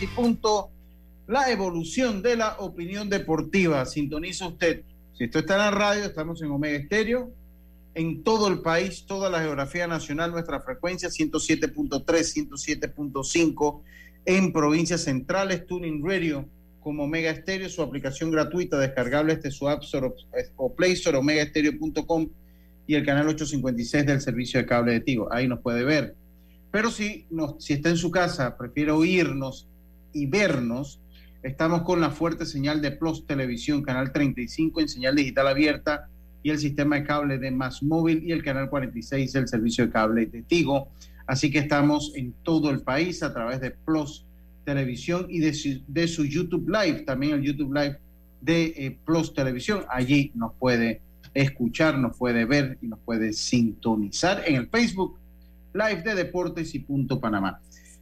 y punto, la evolución de la opinión deportiva. Sintoniza usted. Si usted está en la radio, estamos en Omega Estéreo, en todo el país, toda la geografía nacional, nuestra frecuencia 107.3, 107.5 en provincias centrales, Tuning Radio como Omega Estéreo, su aplicación gratuita descargable desde su App Store o Play Store, omegaestereo.com y el canal 856 del servicio de cable de Tigo. Ahí nos puede ver. Pero si, nos, si está en su casa, prefiere oírnos y vernos, estamos con la fuerte señal de Plus Televisión, canal 35 en señal digital abierta y el sistema de cable de Más Móvil y el canal 46 del servicio de cable de Tigo. Así que estamos en todo el país a través de Plus Televisión y de su, de su YouTube Live, también el YouTube Live de eh, Plus Televisión. Allí nos puede escuchar, nos puede ver y nos puede sintonizar en el Facebook Live de Deportes y Punto Panamá.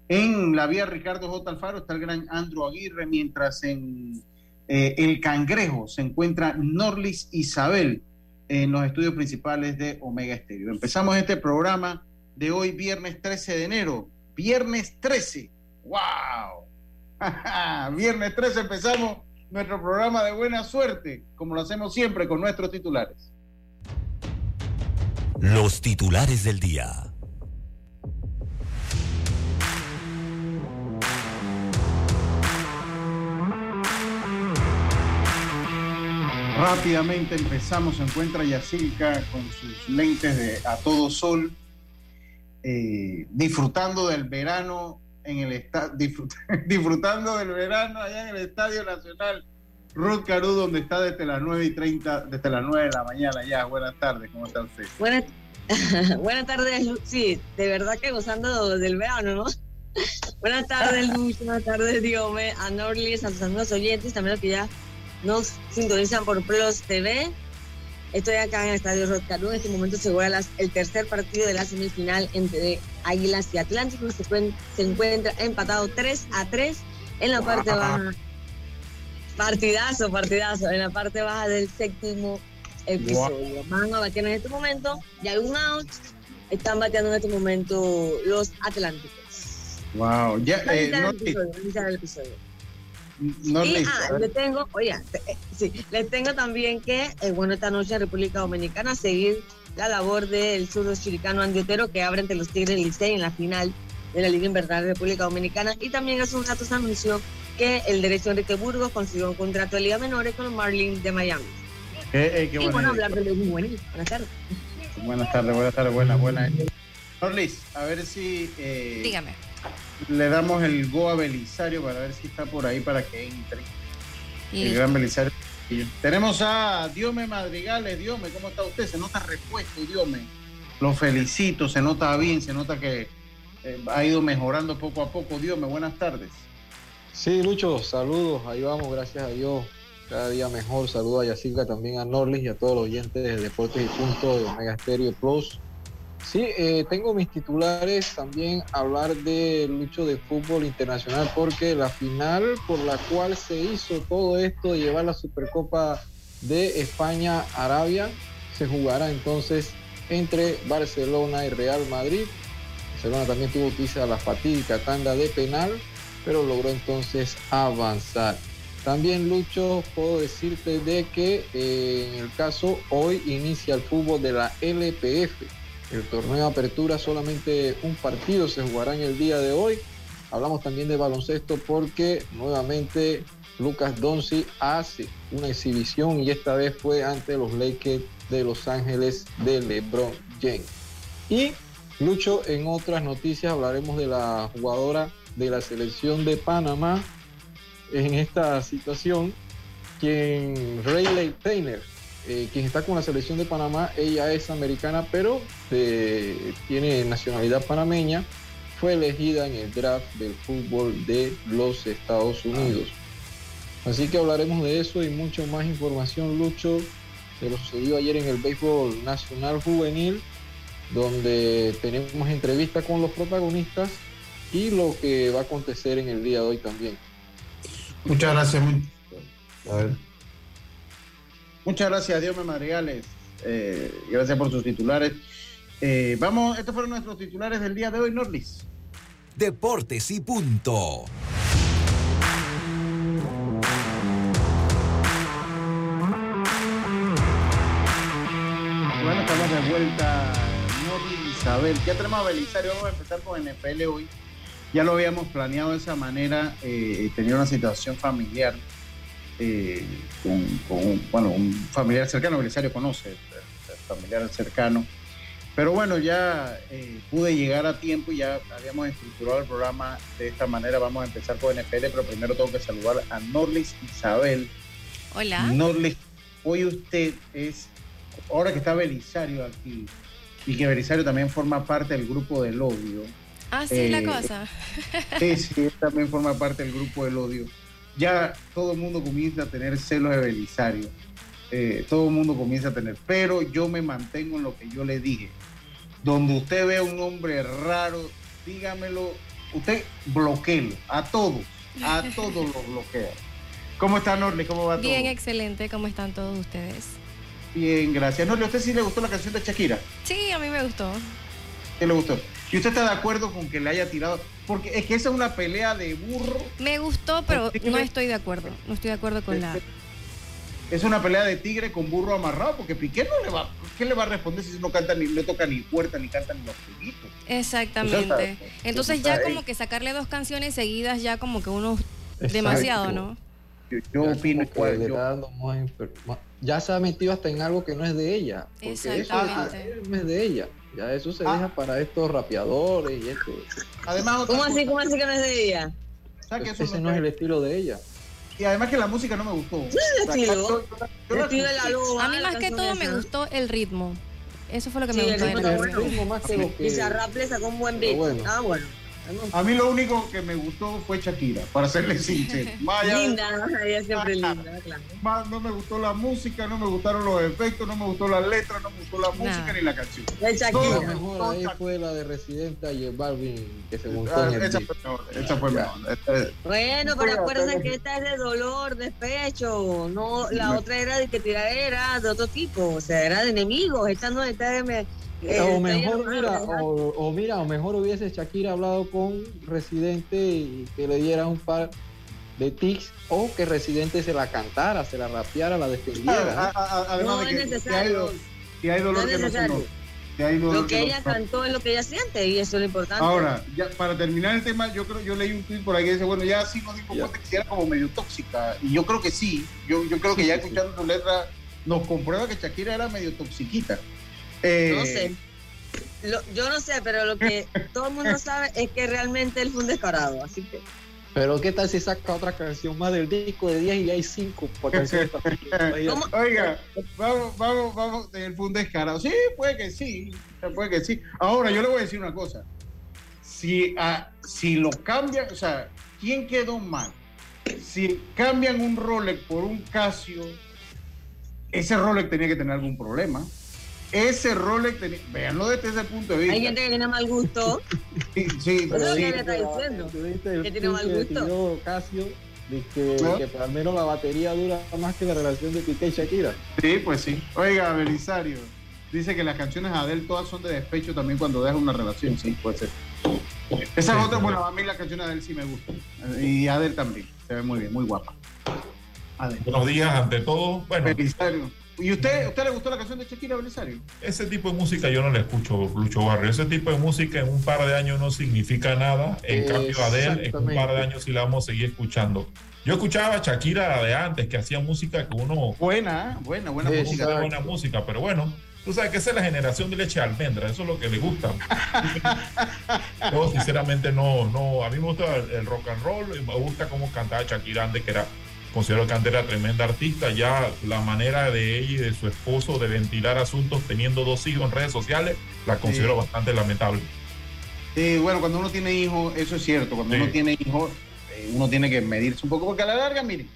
En la vía Ricardo J. Alfaro está el gran Andrew Aguirre, mientras en eh, El Cangrejo se encuentra Norlis Isabel en los estudios principales de Omega Estéreo. Empezamos este programa de hoy, viernes 13 de enero. Viernes 13. ¡Wow! viernes 13 empezamos nuestro programa de buena suerte, como lo hacemos siempre con nuestros titulares. Los titulares del día. Rápidamente empezamos, se encuentra Yacilca con sus lentes de a todo sol, eh, disfrutando del verano en el estadio, disfrutando del verano allá en el Estadio Nacional Ruth Caru, donde está desde las 9 y 30, desde las 9 de la mañana ya. Buenas tardes, ¿cómo está usted? Buenas, buenas tardes, sí, de verdad que gozando del verano, ¿no? buenas tardes, Luis, buenas tardes, Diome, a Norlis, a sus amigos oyentes, también los que ya nos sintonizan por Plus TV. Estoy acá en el Estadio Rotcarú. En este momento se juega el tercer partido de la semifinal entre Águilas y Atlánticos. Se, se encuentra empatado 3 a 3 en la parte baja. Partidazo, partidazo. En la parte baja del séptimo episodio. Van a batear en este momento. Ya hay un out. Están bateando en este momento los Atlánticos. Wow. Ya, eh, no, el episodio. No y ah, le tengo, oye, eh, sí, les tengo también que, eh, bueno, esta noche en República Dominicana seguir la labor del surdo chiricano Andiotero que abre entre los Tigres Licey en la final de la Liga Invernal de República Dominicana. Y también hace un rato se anunció que el derecho Enrique Burgos consiguió un contrato de Liga Menores con los Marlins de Miami. Eh, qué y bueno, hablar de muy buenas tardes. Buenas tardes, buenas tardes, buenas, buenas. Orlis, a ver si. Dígame le damos el go a Belisario para ver si está por ahí para que entre. El gran Belisario. Tenemos a Diome Madrigales. Diome, ¿cómo está usted? Se nota repuesto, Diome. Lo felicito, se nota bien, se nota que eh, ha ido mejorando poco a poco. Diome, buenas tardes. Sí, Lucho, saludos. Ahí vamos, gracias a Dios. Cada día mejor. Saludos a Yacirca, también a Norlis y a todos los oyentes de Deportes y Punto de Omega Stereo Plus. Sí, eh, tengo mis titulares también hablar de lucho de fútbol internacional porque la final por la cual se hizo todo esto de llevar la Supercopa de España Arabia se jugará entonces entre Barcelona y Real Madrid. Barcelona también tuvo quizá la fatídica tanda de penal, pero logró entonces avanzar. También Lucho, puedo decirte de que eh, en el caso hoy inicia el fútbol de la LPF el torneo de apertura solamente un partido se jugará en el día de hoy. Hablamos también de baloncesto porque nuevamente Lucas Donzi hace una exhibición y esta vez fue ante los Lakers de Los Ángeles de LeBron James. Y Lucho, en otras noticias hablaremos de la jugadora de la selección de Panamá en esta situación, quien Rayleigh Taylor eh, quien está con la selección de Panamá, ella es americana, pero eh, tiene nacionalidad panameña, fue elegida en el draft del fútbol de los Estados Unidos. Así que hablaremos de eso y mucho más información, Lucho, de lo sucedió ayer en el béisbol nacional juvenil, donde tenemos entrevista con los protagonistas y lo que va a acontecer en el día de hoy también. Muchas gracias. A ver. Muchas gracias, Dios me Madrigales. Eh, gracias por sus titulares. Eh, vamos, estos fueron nuestros titulares del día de hoy, Norlis. Deportes y punto. Bueno, estamos de vuelta, Norlis Isabel. Ya tenemos a Belisario, vamos a empezar con NFL hoy. Ya lo habíamos planeado de esa manera, eh, tenía una situación familiar eh, con, con un- bueno, un familiar cercano, Belisario conoce, el- el familiar cercano. Pero bueno, ya eh, pude llegar a tiempo y ya habíamos estructurado el programa de esta manera. Vamos a empezar con NFL, pero primero tengo que saludar a Norlis Isabel. Hola. Norlis, hoy usted es, ahora que está Belisario aquí, y que Belisario también forma parte del grupo del odio. Ah, sí, la eh, cosa. Sí, sí, también forma parte del grupo del odio. Ya todo el mundo comienza a tener celos de Belisario. Eh, todo el mundo comienza a tener. Pero yo me mantengo en lo que yo le dije. Donde usted ve a un hombre raro, dígamelo. Usted bloqueelo. A todos. A todos los bloquea. ¿Cómo está Norli? ¿Cómo va Bien, todo? excelente. ¿Cómo están todos ustedes? Bien, gracias. Norli, ¿a usted sí le gustó la canción de Shakira? Sí, a mí me gustó. ¿Qué le gustó? ¿Y usted está de acuerdo con que le haya tirado? Porque es que esa es una pelea de burro. Me gustó, pero ¿Por qué no estoy de acuerdo. No estoy de acuerdo con la... Es una pelea de tigre con burro amarrado, porque Piqué no le va, ¿qué le va a responder si no canta ni, no toca ni puerta ni canta ni los pollitos? Exactamente. O sea, Entonces ya como que sacarle dos canciones seguidas ya como que uno Exacto. demasiado, ¿no? Yo, yo Ya opino le yo- está dando más más- ya se ha metido hasta en algo que no es de ella. porque eso Exactamente. no es de ella. Ya eso se Ah. deja para estos rapeadores y esto. además, ¿Cómo así? ¿Cómo así que no es de ella? ¿sabe que eso Ese no no es el estilo de ella. Y además que la música no me gustó. El la estilo de la escuché. loba. A mí más que todo me gustó el ritmo. Eso fue lo que Sí, me el gustó de ritmo bueno. ritmo más que Y le sacó un buen beat. Bueno. Ah, bueno. A mí lo único que me gustó fue Shakira, para serle sincero. De- Linda, ella siempre Ah, linda, claro. más no me gustó la música, no me gustaron los efectos, no me gustó las letras, no me gustó la música ni la canción. El La Todo Shakira. me mejor ahí Shakira. fue la de Residente y el Balvin que se montó Ah, en el esa fue mejor, esa fue mejor. Este- Bueno, pero acuérdense que esta es de dolor, despecho. No, la otra era de que tiradera de otro tipo. O sea, era de enemigos. Esta no, esta de. Me, o esta mejor, mira, o, o mira, o mejor hubiese Shakira hablado con Residente y que le diera un par de tics o que Residente se la cantara, se la rapeara, la defendiera. Ah, ah, ah, Además No de es que necesario. si hay dolor No es que no se hay dolor Lo que no ella cantó es lo que ella siente y eso es lo importante. Ahora, ya para terminar el tema, yo creo yo leí un tweet por ahí que dice, bueno, ya sí nos dimos cuenta que sí era como medio tóxica. Y yo creo que sí. Yo, yo creo que Sí, ya sí, sí. escuchando tu letra nos comprueba que Shakira era medio toxiquita. Eh, No sé. Lo- yo no sé, pero lo que todo el mundo sabe es que realmente él fue un descarado. Así que. Pero qué tal si saca otra canción más del disco de 10 y hay 5 por canción. Oiga, vamos, vamos, vamos, él fue un descarado. Sí, puede que sí, puede que sí. Ahora, yo le voy a decir una cosa. Si, ah, si lo cambian, o sea, ¿quién quedó mal? Si cambian un Rolex por un Casio, ese Rolex tenía que tener algún problema. Ese Rolex tenía, véanlo desde ese punto de vista. Hay gente que tiene mal gusto. Sí, sí, Eso es lo sí. que ella está diciendo. Que tiene mal gusto. Casio de que, ¿No? que al menos la batería dura más que la relación de Piqué y Shakira. Sí, pues sí. Oiga, Belisario, dice que las canciones de Adele todas son de despecho también cuando deja una relación. Sí, puede ser. Esa es otra, bueno, a mí las canciones de Adele sí me gustan. Y Adele también. Se ve muy bien, muy guapa. Adele. Buenos días, ante todo. Bueno, Belisario. ¿Y usted, usted le gustó la canción de Shakira, Belisario? ese tipo de música yo no la escucho, Lucho Barrio. Ese tipo de música en un par de años no significa nada. En cambio, Adele, en un par de años sí la vamos a seguir escuchando. Yo escuchaba a Shakira de antes, que hacía música que uno Buena, ¿eh? buena, buena Sí, música. buena música, pero bueno, tú sabes que esa es la generación de leche de almendra, eso es lo que le gusta. Yo sinceramente no, no, a mí me gusta el, el rock and roll, y me gusta cómo cantaba Shakira antes, que era, considero que antes era tremenda artista, ya la manera de ella y de su esposo de ventilar asuntos teniendo dos hijos en redes sociales, la considero Sí. bastante lamentable. Sí, bueno, cuando uno tiene hijos, eso es cierto. Cuando Sí. uno tiene hijos, eh, uno tiene que medirse un poco, porque a la larga, miren,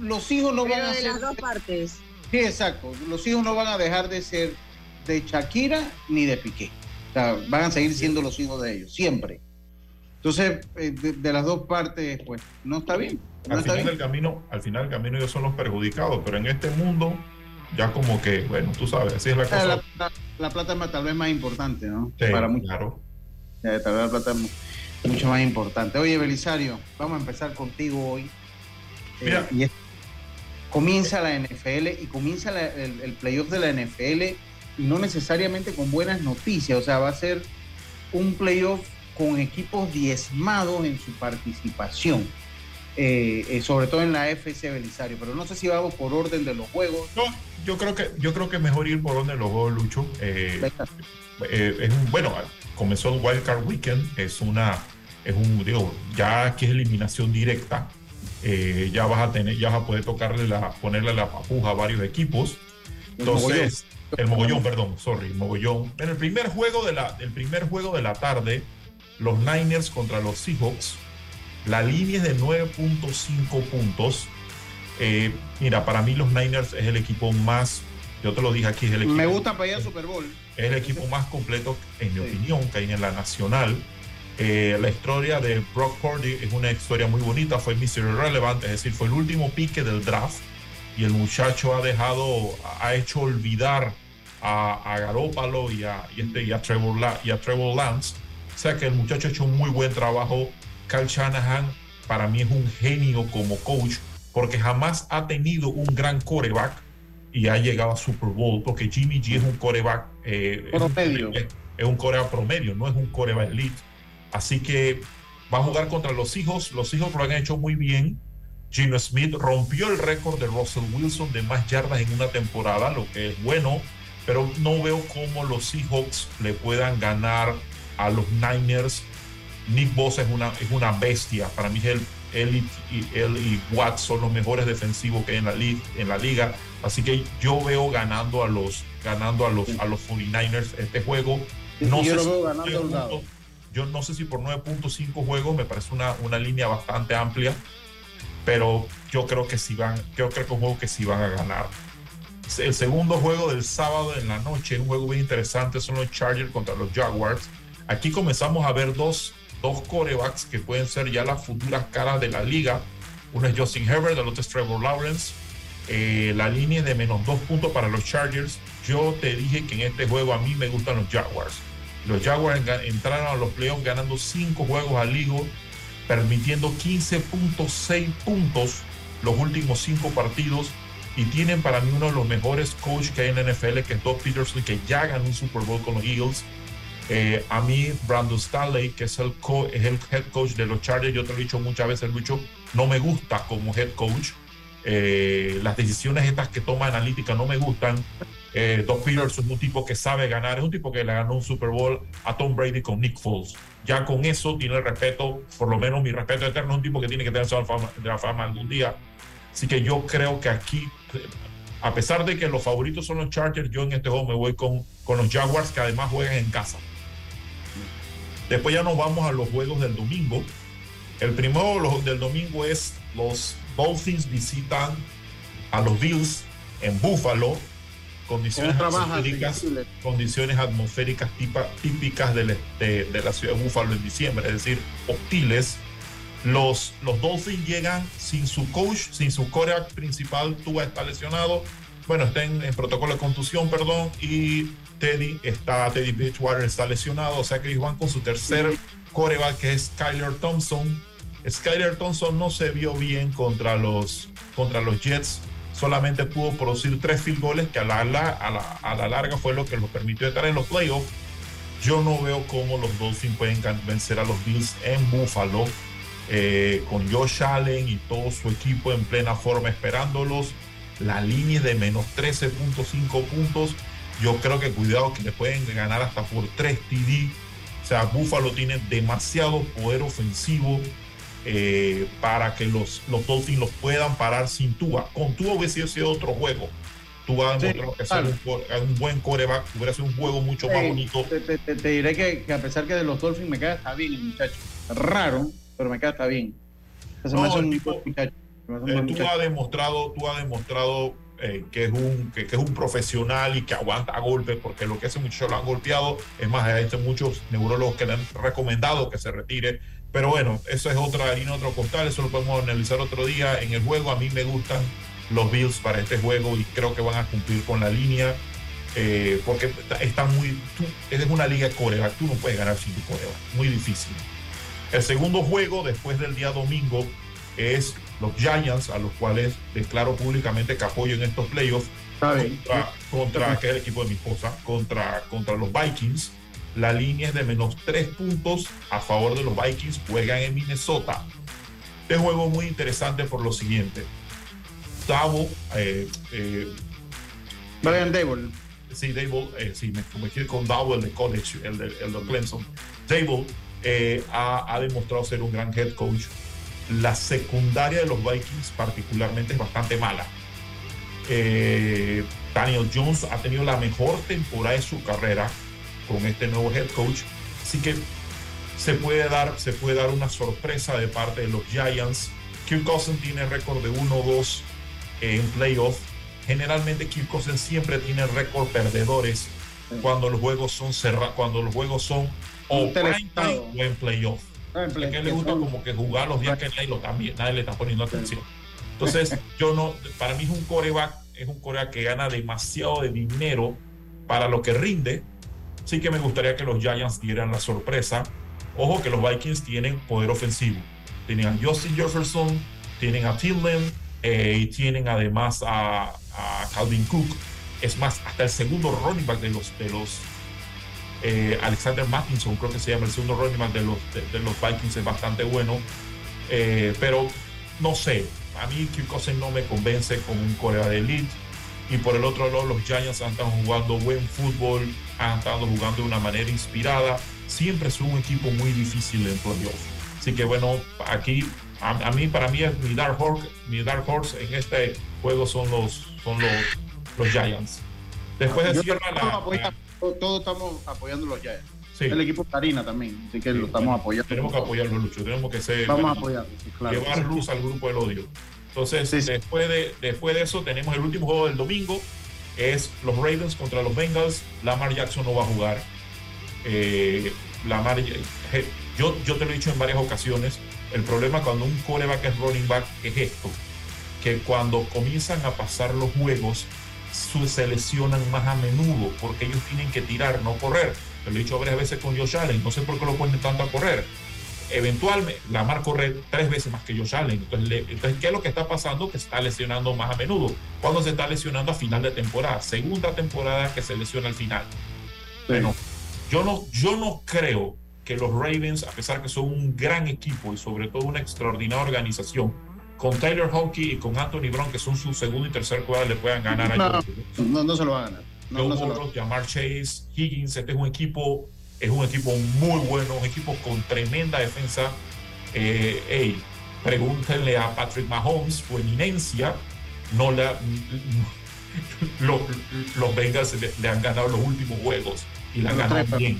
los hijos no van a de ser. las dos partes. Sí, exacto. Los hijos no van a dejar de ser de Shakira ni de Piqué. O sea, van a seguir siendo los hijos de ellos, siempre. Entonces, eh, de, de las dos partes, pues, no está bien. No Al está final bien. del camino, al final del camino ellos son los perjudicados, pero en este mundo Ya como que, bueno, tú sabes, así es la Ah, cosa. La, la- la plata es más- tal vez más importante, ¿no? Sí, Para muchos. claro. Eh, tal vez la plata es mu- mucho más importante. Oye, Belisario, vamos a empezar contigo hoy. Eh, Mira. y es- comienza la NFL y comienza la- el, el playoff de la NFL y no necesariamente con buenas noticias. O sea, va a ser un playoff con equipos diezmados en su participación. Eh, eh, sobre todo en la FC Belisario, pero no sé si vamos por orden de los juegos. No, yo creo que yo creo que mejor ir por donde los juegos Lucho. Eh, es bueno, comenzó el Wild Card Weekend, es una, es un, digo, ya aquí es eliminación directa. Eh, ya vas a tener, ya vas a poder tocarle la, ponerle la papuja a varios equipos. El mogollón. Entonces, el mogollón, perdón, sorry, el mogollón. En el primer juego de la, el primer juego de la tarde, los Niners contra los Seahawks, la línea es de 9.5 puntos. Eh, mira, para mí los Niners es el equipo más, yo te lo dije aquí, es el equipo, Me gusta para ir al Super Bowl. es el equipo más completo, en mi Sí. opinión, que hay en la nacional. Eh, la historia de Brock Purdy es una historia muy bonita, fue Mr. Irrelevant, es decir, fue el último pique del draft y el muchacho ha dejado, ha hecho olvidar a, a Garópalo y a, y este, y a Trevor y a Trevor Lance. O sea que el muchacho ha hecho un muy buen trabajo. Kyle Shanahan para mí es un genio como coach porque jamás ha tenido un gran coreback y ha llegado a Super Bowl porque Jimmy G es un coreback eh, es un- Promedio. es, es un coreback promedio, no es un coreback elite. Así que va a jugar contra los hijos. Los hijos lo han hecho muy bien. Gino Smith rompió el récord de Russell Wilson de más yardas en una temporada, lo que es bueno, pero no veo cómo los Seahawks le puedan ganar a los Niners. Nick Bosa es una, es una bestia. Para mí él, él, y, él y Watts son los mejores defensivos que hay en la, li- en la liga. Así que yo veo ganando a los, ganando a los, a los 49ers este juego. No yo sé lo si veo ganando puntos. Yo no sé si por 9.5 juegos me parece una, una línea bastante amplia, pero yo creo que sí van, yo creo que es un juego que sí van a ganar. El segundo juego del sábado en la noche, un juego bien interesante, son los Chargers contra los Jaguars. Aquí comenzamos a ver dos, dos corebacks que pueden ser ya las futuras caras de la liga. Uno es Justin Herbert, el otro es Trevor Lawrence. Eh, la línea de menos dos puntos para los Chargers. Yo te dije que en este juego a mí me gustan los Jaguars. Los Jaguars entraron a los playoffs ganando cinco juegos al ligo, permitiendo 15.6 puntos los últimos cinco partidos y tienen para mí uno de los mejores coaches que hay en la NFL, que es Doug Peterson, que ya ganó un Super Bowl con los Eagles. Eh, a mí, Brandon Staley, que es el, co- es el head coach de los Chargers, yo te lo he dicho muchas veces, Lucho, no me gusta como head coach. Eh, las decisiones estas que toma analítica no me gustan. Eh, Doug Peterson es un tipo que sabe ganar, es un tipo que le ganó un Super Bowl a Tom Brady con Nick Foles. Ya con eso tiene respeto, por lo menos mi respeto eterno, es un tipo que tiene que tener la fama, algún día. Así que yo creo que aquí, a pesar de que los favoritos son los Chargers, yo en este juego me voy con, con los Jaguars, que además juegan en casa. Después ya nos vamos a los juegos del domingo. El primero los- del domingo es los Dolphins visitan a los Bills en Buffalo. Condiciones ¿Cómo trabajas, atmosféricas, condiciones atmosféricas tipa- típicas de la ciudad de Buffalo en diciembre, es decir, hostiles. Los, los Dolphins llegan sin su coach, sin su coreback principal, Tua está lesionado. Bueno, está en, en protocolo de contusión, perdón, y Teddy está, Teddy Bridgewater está lesionado, o sea que ellos van con su tercer coreback, que es Skyler Thompson. Skyler Thompson no se vio bien contra los, contra los Jets, solamente pudo producir tres field goles, que a la, a la, a la larga fue lo que los permitió estar en los playoffs. Yo no veo cómo los Dolphins pueden vencer a los Bills en Buffalo, eh, con Josh Allen y todo su equipo en plena forma esperándolos. La línea de menos 13.5 puntos. Yo creo que cuidado que le pueden ganar hasta por 3 TD. O sea, Buffalo tiene demasiado poder ofensivo eh, para que los, los Dolphins los puedan parar sin Tua. Con Tua hubiese sido otro juego. Tua Sí, demostrado que claro. un, un buen coreback hubiera sido un juego mucho más bonito. Te, te- te- te diré que, que a pesar que de los Dolphins me queda hasta bien el muchacho. Raro, pero me queda hasta bien. Se me hace el tipo- muchacho. Eh, tú has demostrado, tú has demostrado eh, que, es un, que, que es un profesional y que aguanta golpes, porque lo que ese muchacho lo han golpeado, es más, hay muchos neurólogos que le han recomendado que se retire. Pero bueno, eso es otra harina, otro costal, eso lo podemos analizar otro día. En el juego a mí me gustan los Bills para este juego y creo que van a cumplir con la línea. eh, porque está, está muy. Tú, es una liga de tú no puedes ganar sin tu coreback, muy difícil. El segundo juego después del día domingo es los Giants, a los cuales declaro públicamente que apoyo en estos playoffs contra, contra que es el equipo de mi esposa, contra, contra los Vikings. La línea es de menos tres puntos a favor de los Vikings. Juegan en Minnesota. Este juego muy interesante por lo siguiente. Davo, eh, eh, Brian Dable. sí, Dable, eh, sí, me convertí con Davo, el de college, el de, el de Clemson. Dable eh, ha, ha demostrado ser un gran head coach. La secundaria de los Vikings particularmente es bastante mala. Eh, Daniel Jones ha tenido la mejor temporada de su carrera con este nuevo head coach. Así que se puede dar, se puede dar una sorpresa de parte de los Giants. Kirk Cousins tiene récord de 1-2 en playoff. Generalmente Kirk Cousins siempre tiene récord perdedores cuando los juegos son cerrados, cuando los juegos son o prime time Televisado. o en playoff. Ah, play- que le gusta como que jugar los días que nadie, lo también, nadie le está poniendo atención. Entonces, yo no, para mí es un coreback, es un coreback que gana demasiado de dinero para lo que rinde. Sí que me gustaría que los Giants dieran la sorpresa. Ojo que los Vikings tienen poder ofensivo. Tienen a Justin Jefferson, tienen a Tilden eh, y tienen además a, a Calvin Cook. Es más, hasta el segundo running back de los, de los eh, Alexander Mattinson, creo que se llama el segundo running back de los, de, de los Vikings, es bastante bueno. Eh, pero no sé, a mí Kirk Cousins no me convence como un corea de elite. Y por el otro lado, los Giants han estado jugando buen fútbol, han estado jugando de una manera inspirada. Siempre es un equipo muy difícil en playoff. Así que bueno, aquí, a, a mí, para mí, es mi Dark Horse, mi Dark Horse en este juego son los, son los, los Giants. Después de cierra la, todos estamos apoyando los Giants. sí, El equipo Karina también, así que lo estamos apoyando. tenemos que apoyarlo, Lucho. Tenemos que ser Vamos a apoyarlo, claro. llevar luz al grupo del odio. Entonces, Sí. Después, de, después de eso, tenemos el último juego del domingo. Es los Ravens contra los Bengals. Lamar Jackson no va a jugar. Eh, Lamar, je- yo, yo te lo he dicho en varias ocasiones. El problema cuando un coreback es running back es esto: que cuando comienzan a pasar los juegos, se lesionan más a menudo porque ellos tienen que tirar, no correr. Lo he dicho varias veces con Josh Allen. No sé por qué lo ponen tanto a correr eventualmente Lamar corre tres veces más que Josh Allen. Entonces, le- entonces, ¿qué es lo que está pasando? Que se está lesionando más a menudo. Cuando se está lesionando a final de temporada, segunda temporada que se lesiona al final. Bueno, yo no, yo no creo que los Ravens, a pesar que son un gran equipo y sobre todo una extraordinaria organización, con Tyler Hockey y con Anthony Brown, que son su segundo y tercer cuadro, le puedan ganar a No. Burrow. No, no se lo va a ganar. No, no se lo va a Burrow, Jamar Chase, Higgins, este es un equipo, es un equipo muy bueno, un equipo con tremenda defensa. Eh, ey, pregúntenle a Patrick Mahomes, su eminencia, no le ha- lo- los Bengals le, le han ganado los últimos juegos y le han Los ganado bien.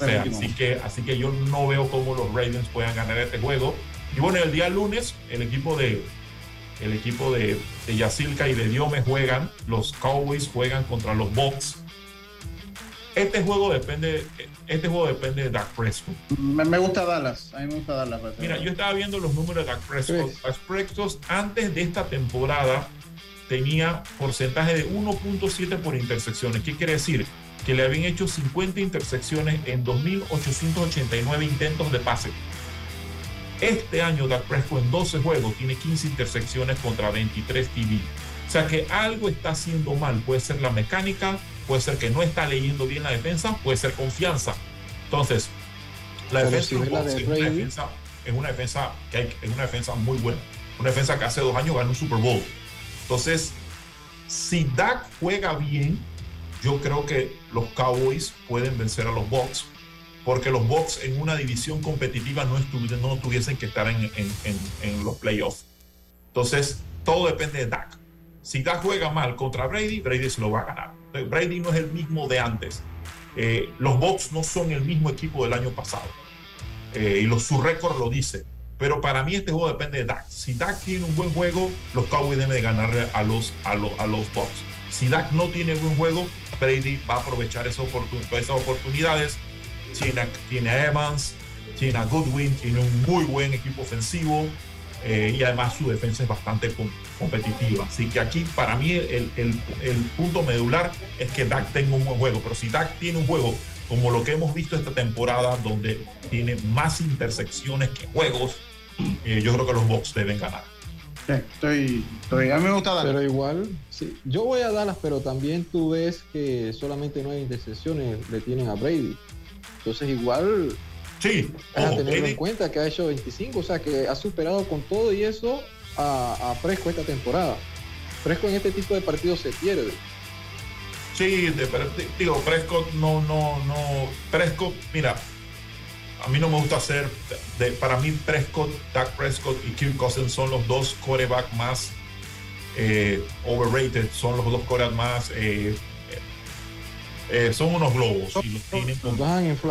O sea, así que, así que yo no veo cómo los Ravens puedan ganar este juego. Y bueno, el día lunes, el equipo de el equipo de, de Yacilca y de Diome juegan, los Cowboys juegan contra los Bucks. Este juego depende, este juego depende de Dak Prescott. Me, me gusta Dallas. A mí me gusta Dallas. Mira, yo estaba viendo los números de Dak Prescott. Sí. Dak Prescott antes de esta temporada tenía porcentaje de 1.7 por intersecciones. ¿Qué quiere decir? Que le habían hecho 50 intersecciones en 2.889 intentos de pase. Este año Dak Prescott en 12 juegos tiene 15 intersecciones contra 23 TD. O sea que algo está haciendo mal. Puede ser la mecánica, puede ser que no está leyendo bien la defensa, puede ser confianza. Entonces, la Pero defensa, si la de es una defensa es una defensa que hay, es una defensa muy buena. Una defensa que hace dos años ganó un Super Bowl. Entonces, si Dak juega bien, yo creo que los Cowboys pueden vencer a los Bucks. Porque los Bucks en una división competitiva no, estuvi- no tuviesen que estar en, en- en- en los playoffs. Entonces, todo depende de Dak. Si Dak juega mal contra Brady, Brady se lo va a ganar. Brady no es el mismo de antes. Eh, los Bucks no son el mismo equipo del año pasado. Eh, y los, su récord lo dice. Pero para mí este juego depende de Dak. Si Dak tiene un buen juego, los Cowboys deben de ganarle a los, a, los, a los Bucks. Si Dak no tiene buen juego, Brady va a aprovechar esas, oportun- esas oportunidades. Tiene, a- tiene a Evans, tiene a Goodwin, tiene un muy buen equipo ofensivo. eh, y además su defensa es bastante com- competitiva. Así que aquí para mí el, el- el punto medular es que Dak tenga un buen juego, pero si Dak tiene un juego como lo que hemos visto esta temporada, donde tiene más intersecciones que juegos, eh, yo creo que los Bucks deben ganar. Sí, estoy, estoy, a mí me gusta dar. Pero igual, sí, yo voy a Dallas, pero también tú ves que solamente no hay intercepciones, le tienen a Brady. Entonces igual Sí, a Brady- en cuenta que ha hecho 25, o sea que ha superado con todo y eso a, a Fresco esta temporada. Fresco en este tipo de partidos se pierde. Sí, de- digo, Prescott no, no, no. Prescott, mira, a mí no me gusta hacer. de- para mí, Prescott, Dak Prescott y Kirk Cousins son los dos coreback más eh, overrated, son los dos coreback más. eh, eh, son unos globos y los tienen como,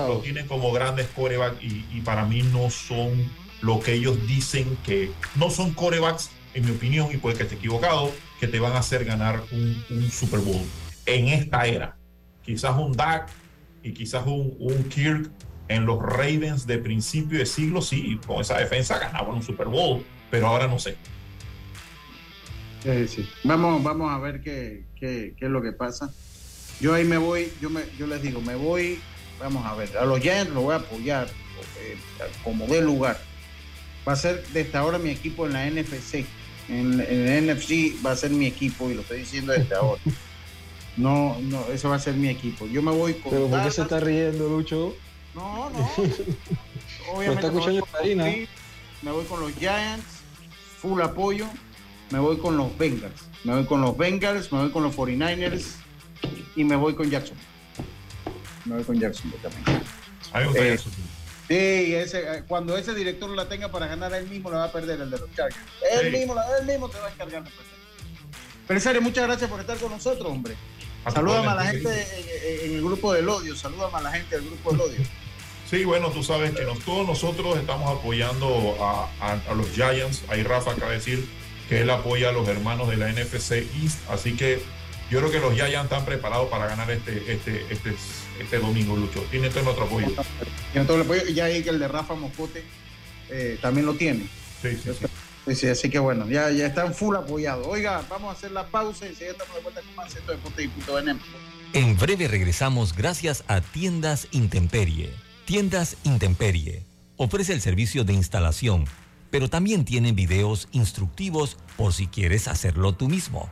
los tienen grandes coreback y, y para mí no son lo que ellos dicen que no son corebacks, en mi opinión, y puede que esté equivocado, que te van a hacer ganar un, un Super Bowl en esta era. Quizás un Dak y quizás un, un Kirk en los Ravens de principio de siglo, sí, con esa defensa ganaban un Super Bowl, pero ahora no sé. Sí, sí. Vamos, vamos a ver qué, qué, qué es lo que pasa. Yo ahí me voy, yo, me, yo les digo, me voy, vamos a ver, a los Giants los voy a apoyar eh, como de lugar. Va a ser desde ahora mi equipo en la NFC. En, en el NFC va a ser mi equipo y lo estoy diciendo desde ahora. No, no, ese va a ser mi equipo. Yo me voy con Pero ¿por qué se está riendo, Lucho? No, no. Lo Obviamente está me voy Karina. los Me voy con los Giants, full apoyo. Me voy con los Bengals. Me voy con los Bengals, me voy con los 49ers y me voy con Jackson. Me voy con Jackson también. Eh, eso. Sí, ese, eh, cuando ese director la tenga para ganar, él mismo la va a perder, el de los Chargers. Él Sí. mismo, él mismo te va a encargar de perder. Serio, muchas gracias por estar con nosotros, hombre. Salúdame a la gente en, en el grupo del odio. Salúdame a la gente del grupo del odio. Sí, bueno, tú sabes que nos- todos nosotros estamos apoyando a, a- a los Giants. Ahí Rafa acaba de decir que él apoya a los hermanos de la NFC East. Así que yo creo que los Giants están preparados para ganar este, este, este, este domingo, Lucho. Tiene todo nuestro apoyo. Y entonces, pues, ya ahí que el de Rafa Moscote eh, también lo tiene. Sí, sí, sí. Sí, sí, así que bueno, ya, ya están full apoyados. Oiga, vamos a hacer la pausa y ya estamos de vuelta con más esto de Deportes y Punto Veneno. En breve regresamos gracias a Tiendas Intemperie. Tiendas Intemperie ofrece el servicio de instalación, pero también tienen videos instructivos por si quieres hacerlo tú mismo.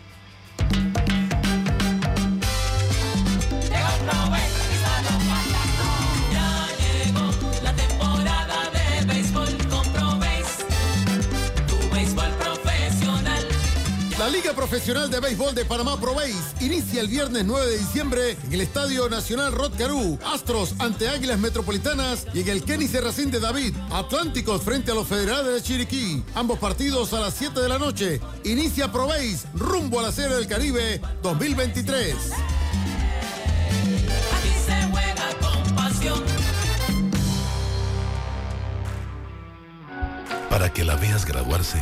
Liga Profesional de Béisbol de Panamá ProBase inicia el viernes 9 de diciembre en el Estadio Nacional Rod Caru. Astros ante Águilas Metropolitanas y en el Kenny Serracín de David. Atlánticos frente a los Federales de Chiriquí. Ambos partidos a las 7 de la noche. Inicia ProBase rumbo a la Serie del Caribe 2023. Aquí se juega con pasión. Para que la veas graduarse,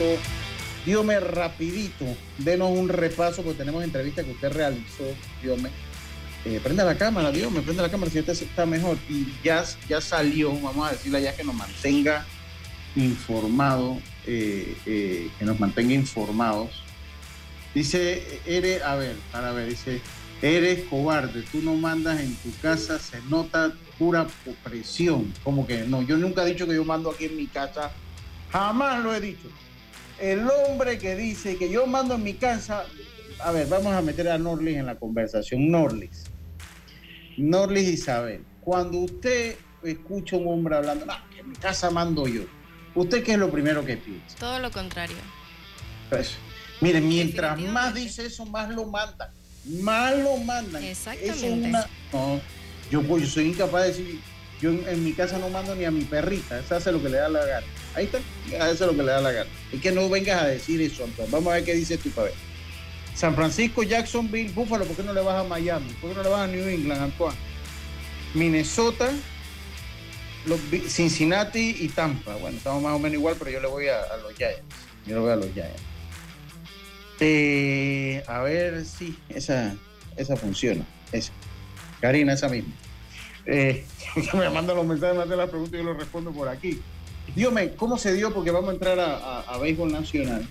Punto. Diome rapidito, denos un repaso porque tenemos entrevista que usted realizó, Diome. Eh, prenda la cámara, Diome, prenda la cámara si usted está mejor. Y ya, ya salió, vamos a decirle ya que nos mantenga informado, eh, eh, que nos mantenga informados. Dice, eres, a ver, para ver, dice, eres cobarde, tú no mandas en tu casa, se nota pura opresión. Como que no, yo nunca he dicho que yo mando aquí en mi casa, jamás lo he dicho. El hombre que dice que yo mando en mi casa, a ver, vamos a meter a Norlis en la conversación. Norlis, Norlis Isabel, cuando usted escucha a un hombre hablando, no, que en mi casa mando yo, ¿usted qué es lo primero que piensa? Todo lo contrario. Pues, mire, mientras más dice eso, más lo mandan. Más lo mandan. Exactamente. Eso es una- no, yo, pues, yo soy incapaz de decir, yo en, en mi casa no mando ni a mi perrita, esa hace lo que le da la gana. Ahí está, hace lo que le da la gana. Y que no vengas a decir eso, Antoine. Vamos a ver qué dice tu para ver. San Francisco, Jacksonville, Buffalo, ¿por qué no le vas a Miami? ¿Por qué no le vas a New England, Antoine? Minnesota, los Cincinnati y Tampa. Bueno, estamos más o menos igual, pero yo le voy a, los Giants. Yo le voy a los Giants. Eh, a ver si esa, esa funciona. Esa. Karina, esa misma. Eh, me mandan los mensajes, me hacen las preguntas y yo los respondo por aquí. Dígame, ¿cómo se dio? Porque vamos a entrar a, béisbol nacional.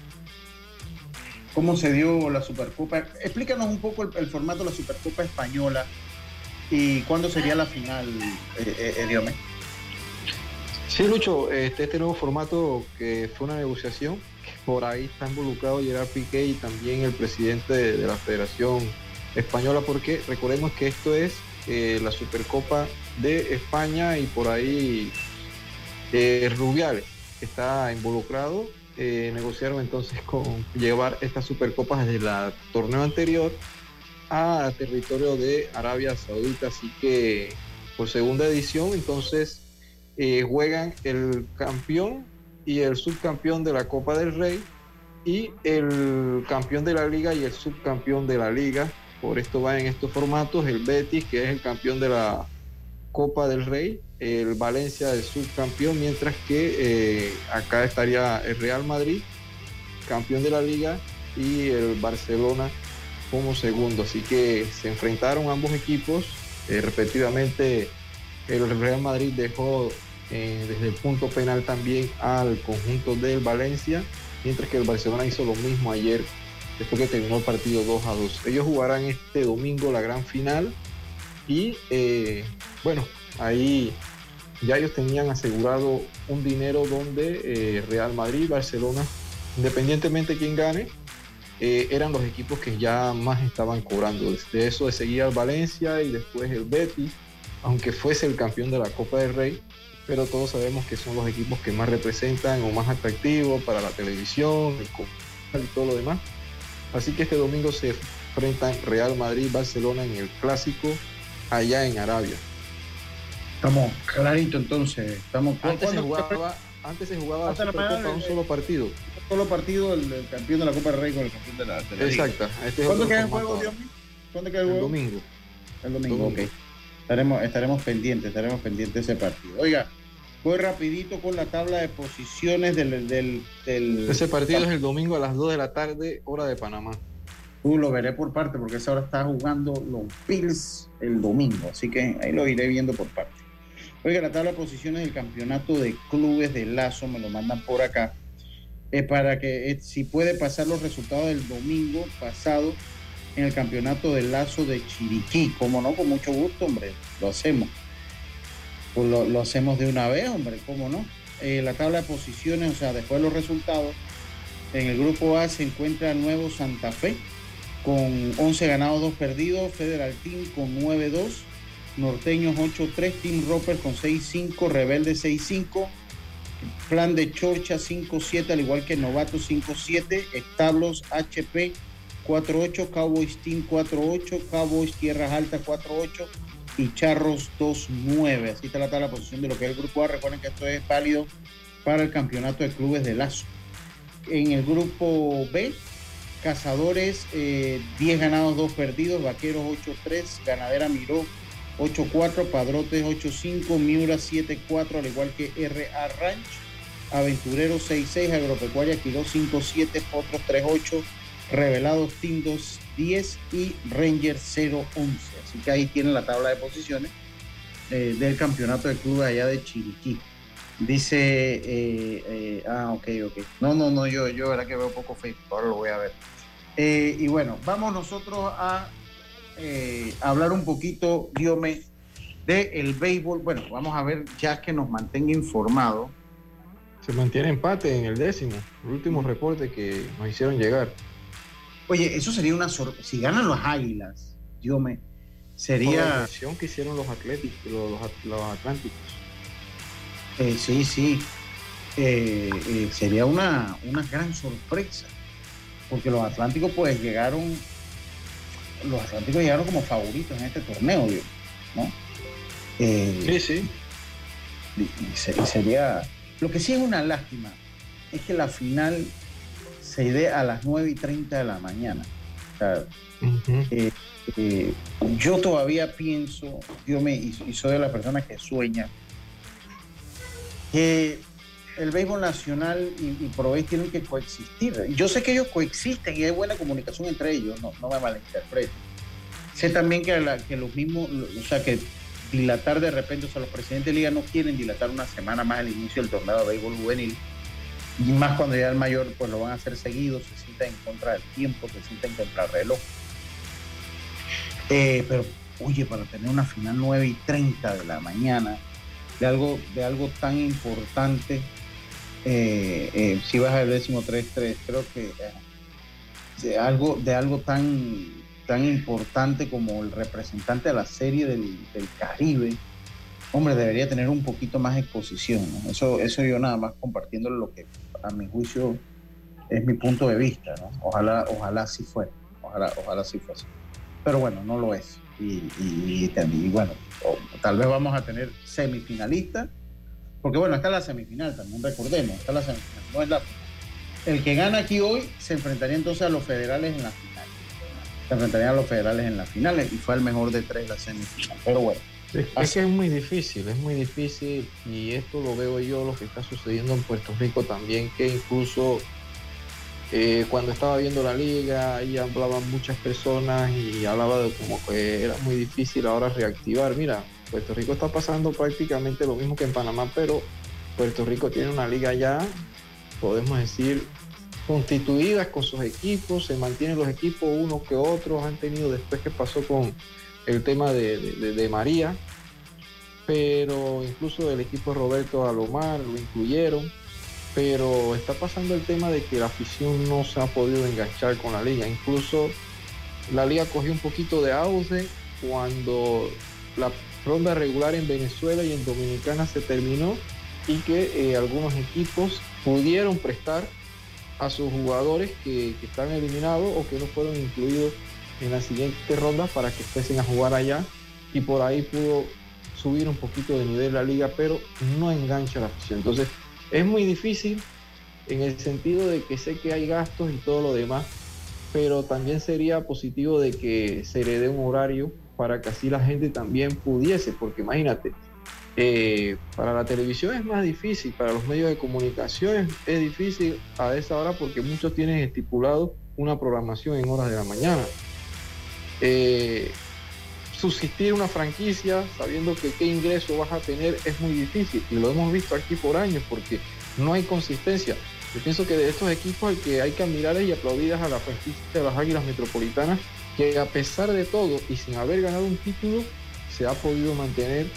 ¿Cómo se dio la Supercopa? Explícanos un poco el, formato de la Supercopa Española y cuándo sería la final, eh, eh, eh. Sí, Lucho, este, este nuevo formato que fue una negociación, por ahí está involucrado Gerard Piqué y también el presidente de, de la Federación Española, porque recordemos que esto es eh, la Supercopa de España y por ahí eh, Rubiales está involucrado. eh, negociaron entonces con llevar estas Supercopas desde el torneo anterior a territorio de Arabia Saudita, así que por segunda edición entonces eh, juegan el campeón y el subcampeón de la Copa del Rey y el campeón de la liga y el subcampeón de la liga. Por esto va en estos formatos el Betis, que es el campeón de la Copa del Rey, el Valencia el subcampeón, mientras que eh, acá estaría el Real Madrid, campeón de la liga, y el Barcelona como segundo. Así que se enfrentaron ambos equipos, eh, respectivamente el Real Madrid dejó eh, desde el punto penal también al conjunto del Valencia, mientras que el Barcelona hizo lo mismo ayer, después que terminó el partido 2 a 2. Ellos jugarán este domingo la gran final y eh, bueno, ahí ya ellos tenían asegurado un dinero donde eh, Real Madrid, Barcelona, independientemente de quién gane, eh, eran los equipos que ya más estaban cobrando. De eso de seguir al Valencia y después el Betis, aunque fuese el campeón de la Copa del Rey, pero todos sabemos que son los equipos que más representan o más atractivos para la televisión el y todo lo demás. Así que este domingo se enfrentan Real Madrid, Barcelona en el clásico allá en Arabia. Estamos clarito entonces. Estamos Antes se ¿cuándo- jugaba, antes se jugaba Hasta la Supercopa un solo partido. solo partido el, el campeón de la Copa del Rey con el campeón de la, de la. Exacto. Este es ¿Cuándo queda el juego. Dios mío? ¿Cuándo queda el El juego? domingo. El domingo, Domingo. ok. Estaremos, estaremos pendientes, estaremos pendientes de ese partido. Oiga, voy rapidito con la tabla de posiciones del... del, del- Ese partido es el domingo a las 2 de la tarde, hora de Panamá. Uh, lo veré por parte porque esa hora está jugando los Bills el domingo, así que ahí lo iré viendo por parte. Oiga, la tabla de posiciones del campeonato de clubes de Lazo me lo mandan por acá. eh, para que eh, si puede pasar los resultados del domingo pasado en el campeonato de Lazo de Chiriquí. Como no, con mucho gusto, hombre, lo hacemos. Pues lo, hacemos de una vez, hombre, ¿cómo no? Eh, la tabla de posiciones, o sea, después de los resultados, en el grupo A se encuentra Nuevo Santa Fe con 11 ganados, 2 perdidos, Federal Team con 9-2, Norteños 8-3, Team Roper con 6-5, Rebelde 6-5, Plan de Chorcha 5-7, al igual que Novato 5-7, Establos HP 4-8, Cowboys Team 4-8, Cowboys Tierras Altas 4-8 y Charros 2-9. Así está la tabla posición de lo que es el grupo A. Recuerden que esto es válido para el campeonato de clubes de Lazo. En el grupo B, Cazadores eh, 10 ganados, 2 perdidos, Vaqueros 8-3, Ganadera Miró 8-4, Padrotes 8-5, Miura 7-4, al igual que RA Ranch. Aventurero 66, Agropecuaria Quiró 57, Potros 38, Revelados Tindos 10 y Ranger 011. Así que ahí tienen la tabla de posiciones eh, del campeonato de clubes allá de Chiriquí. Dice, eh, eh, ah, ok, ok. No, no, no, yo, yo que veo poco Facebook, ahora lo voy a ver. Eh, y bueno, vamos nosotros a eh, hablar un poquito, Diome, del el béisbol. Bueno, vamos a ver ya que nos mantenga informado. Se mantiene empate en el décimo, el último reporte que nos hicieron llegar. Oye, eso sería una sorpresa. Si ganan los Águilas, Diome, Por la sería... inversión que hicieron los atléticos, los, los, los atlánticos. eh, sí, sí. Eh, eh, sería una, una gran sorpresa. Porque los Atlánticos, pues, llegaron... Los Atlánticos llegaron como favoritos en este torneo, ¿no? Eh, Sí, sí. y- y se- y sería... Lo que sí es una lástima es que la final se dé a las 9 y 30 de la mañana. O sea, Ujú. eh, eh, yo todavía pienso, yo me, y, soy de las personas que sueña, que el béisbol nacional y, y tienen que coexistir. Yo sé que ellos coexisten y hay buena comunicación entre ellos, no, me malinterpreten. Sé también que los mismos, o sea, que dilatar de repente, o sea, los presidentes de liga no quieren dilatar una semana más el inicio del torneo de béisbol juvenil, y más cuando ya el mayor, pues lo van a hacer seguido, se sienta en contra del tiempo, se sienta en contra del reloj. Eh, pero, oye, para tener una final 9 y 30 de la mañana, de algo, de algo tan importante, eh, eh, si vas al décimo 3-3, creo que eh, de algo, de algo tan, tan importante como el representante de la serie del, del Caribe, hombre, debería tener un poquito más exposición. Eso, eso yo nada más compartiendo lo que a mi juicio es mi punto de vista. Ojalá, ojalá sí fuera, ojalá, ojalá sí fuese. Pero bueno, no lo es. Y, y- bueno, tal vez vamos a tener semifinalistas, porque bueno, está la semifinal también, recordemos, está la semifinal, no es la El que gana aquí hoy se enfrentaría entonces a los federales en la final. Se enfrentarían a los federales en las finales y fue el mejor de tres la semifinal. Pero bueno, Es, es que es muy difícil, es muy difícil y esto lo veo yo, lo que está sucediendo en Puerto Rico también, que incluso eh, cuando estaba viendo la liga, ahí hablaban muchas personas y hablaba de como que era muy difícil ahora reactivar. Mira, Puerto Rico está pasando prácticamente lo mismo que en Panamá, pero Puerto Rico tiene una liga ya, podemos decir, constituidas con sus equipos, se mantienen los equipos unos que otros, han tenido después que pasó con el tema de, de- María, pero incluso el equipo Roberto Alomar lo incluyeron, pero está pasando el tema de que la afición no se ha podido enganchar con la liga, incluso la liga cogió un poquito de auge cuando la ronda regular en Venezuela y en Dominicana se terminó y que eh, algunos equipos pudieron prestar a sus jugadores que, están eliminados o que no fueron incluidos en las siguientes rondas para que fuesen a jugar allá y por ahí pudo subir un poquito de nivel la liga, pero no engancha la afición. Entonces es muy difícil en el sentido de que sé que hay gastos y todo lo demás, pero también sería positivo de que se le dé un horario para que así la gente también pudiese, porque imagínate, eh, para la televisión es más difícil, para los medios de comunicación es, difícil a esa hora porque muchos tienen estipulado una programación en horas de la mañana. Eh, una franquicia sabiendo que qué ingreso vas a tener es muy difícil y lo hemos visto aquí por años porque no hay consistencia. Yo pienso que de estos equipos el que hay que admirar y aplaudir a la franquicia de las Águilas Metropolitanas que a pesar de todo y sin haber ganado un título se ha podido mantener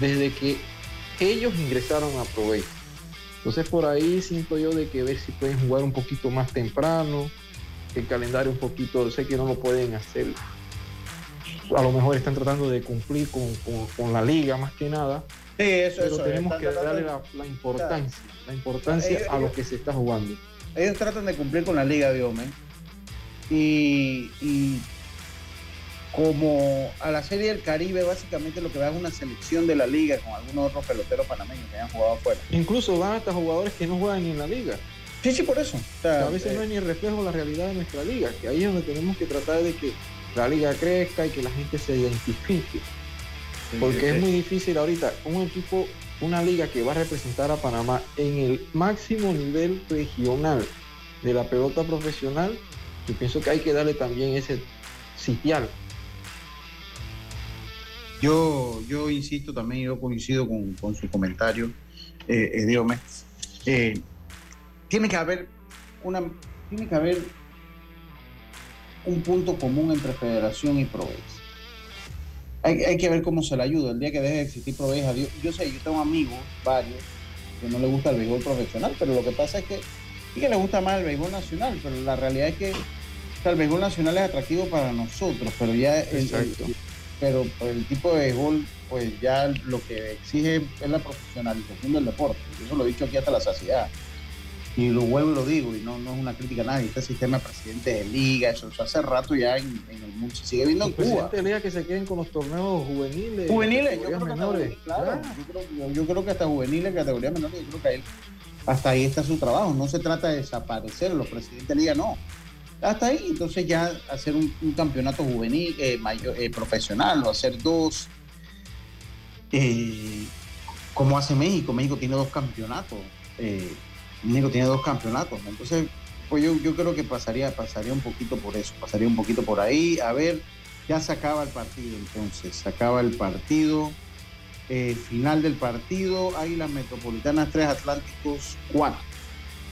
desde que ellos ingresaron a Provey. Entonces por ahí siento yo de que ver si pueden jugar un poquito más temprano, el calendario un poquito, sé que no lo pueden hacer a lo mejor están tratando de cumplir con, con- con la liga más que nada, Sí, eso, pero eso. tenemos que darle la, la importancia, la importancia Ellos- a lo que se está jugando. ellos tratan de cumplir con la liga de Omen. Y, y como a la Serie del Caribe, básicamente lo que va es una selección de la liga con algunos otros peloteros panameños que hayan jugado afuera. Incluso van hasta jugadores que no juegan ni en la liga. Sí, sí, por eso. O sea, a veces eh, no es ni el reflejo de la realidad de nuestra liga, que ahí es donde tenemos que tratar de que la liga crezca y que la gente se identifique. Porque eh, es muy difícil ahorita un equipo, una liga que va a representar a Panamá en el máximo nivel regional de la pelota profesional. Yo pienso que hay que darle también ese sitial. Yo, yo insisto también, yo coincido con, con su comentario, eh, eh. Eh, tiene que haber una, tiene que haber un punto común entre Federación y Proveis. Hay, hay que ver cómo se le ayuda. El día que deje de existir Proveis. Yo sé, yo tengo amigos, varios, que no le gusta el béisbol profesional, pero lo que pasa es que sí que le gusta más el béisbol nacional, pero la realidad es que o sea, el béisbol nacional es atractivo para nosotros, pero ya el- el, Pero el tipo de béisbol, pues ya lo que exige es la profesionalización del deporte. Eso lo he dicho aquí hasta la saciedad. Y lo vuelvo y lo digo, y no, no es una crítica a nadie. Este sistema de presidente de liga, eso, eso hace rato ya en, en el mundo se sigue viendo en El Cuba. presidente de liga que se queden con los torneos juveniles. Juveniles, yo categorías creo, que hasta menores. juveniles, claro, Ya. yo, creo, yo- creo que hasta juveniles, categoría menores, yo creo que ahí, hasta ahí está su trabajo. No se trata de desaparecer los presidentes de liga, no. Hasta ahí, entonces ya hacer un, campeonato juvenil, eh, mayor, eh, profesional, o hacer dos, eh, como hace México. México tiene dos campeonatos. eh, México tiene dos campeonatos. Entonces, pues yo, yo creo que pasaría, pasaría un poquito por eso, pasaría un poquito por ahí. A ver, ya se acaba el partido entonces, se acaba el partido. Final del partido, Águilas Metropolitanas 3, Atlánticos 4.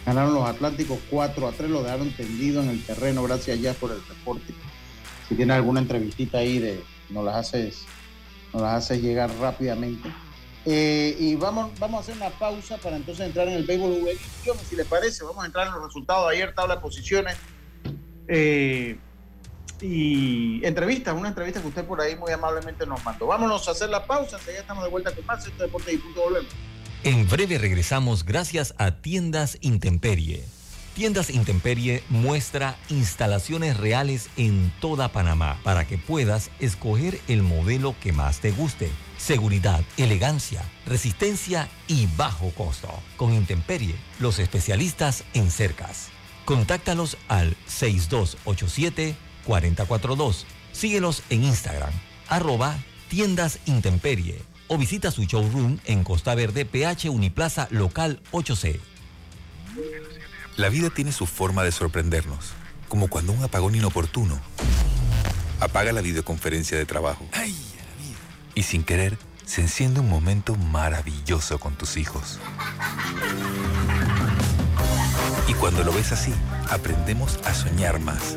Ganaron los Atlánticos 4 a 3, lo dejaron tendido en el terreno, gracias ya por el reporte. Si tienes alguna entrevistita ahí, de, nos las haces, nos las haces llegar rápidamente. Eh, y vamos, vamos a hacer una pausa para entonces entrar en el béisbol juvenil. Si le parece, vamos a entrar en los resultados de ayer, tabla de posiciones. Eh, y entrevista, una entrevista que usted por ahí muy amablemente nos mandó. Vámonos a hacer la pausa, ya estamos de vuelta con más. Esto es Deportes y Punto, volvemos. En breve regresamos gracias a Tiendas Intemperie. Tiendas Intemperie muestra instalaciones reales en toda Panamá para que puedas escoger el modelo que más te guste. Seguridad, elegancia, resistencia y bajo costo. Con Intemperie, los especialistas en cercas. Contáctalos al 6287-4042. Síguelos en Instagram, arroba o visita su showroom en Costa Verde, PH Uniplaza Local 8C. La vida tiene su forma de sorprendernos, como cuando un apagón inoportuno apaga la videoconferencia de trabajo. Y sin querer, se enciende un momento maravilloso con tus hijos. Y cuando lo ves así, aprendemos a soñar más.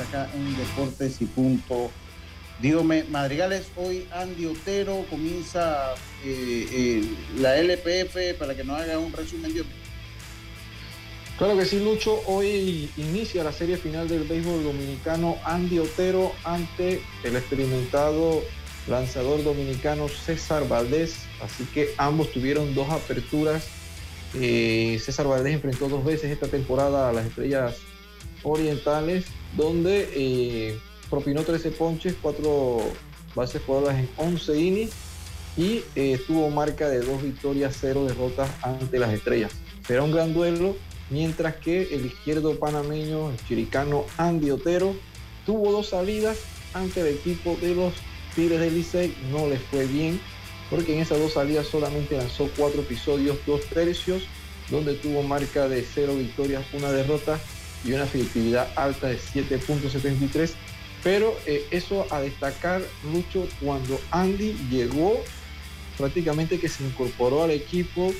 Acá en Deportes y Punto. Dígame, Madrigales, hoy Andy Otero comienza eh, eh, la LPF para que nos haga un resumen. Dios. Claro que sí, Lucho. Hoy inicia la serie final del béisbol dominicano Andy Otero ante el experimentado lanzador dominicano César Valdés. Así que ambos tuvieron dos aperturas. Eh, César Valdés enfrentó dos veces esta temporada a las estrellas orientales, donde eh, propinó 13 ponches, 4 bases por en 11 innings y eh, tuvo marca de dos victorias, cero derrotas ante las estrellas. Será un gran duelo, mientras que el izquierdo panameño, el chiricano Andy Otero, tuvo dos salidas ante el equipo de los Tigres del Licey. No les fue bien, porque en esas dos salidas solamente lanzó cuatro episodios, dos tercios, donde tuvo marca de cero victorias, una derrota y una efectividad alta de 7.73. Pero eh, eso a destacar mucho cuando Andy llegó, prácticamente que se incorporó al equipo,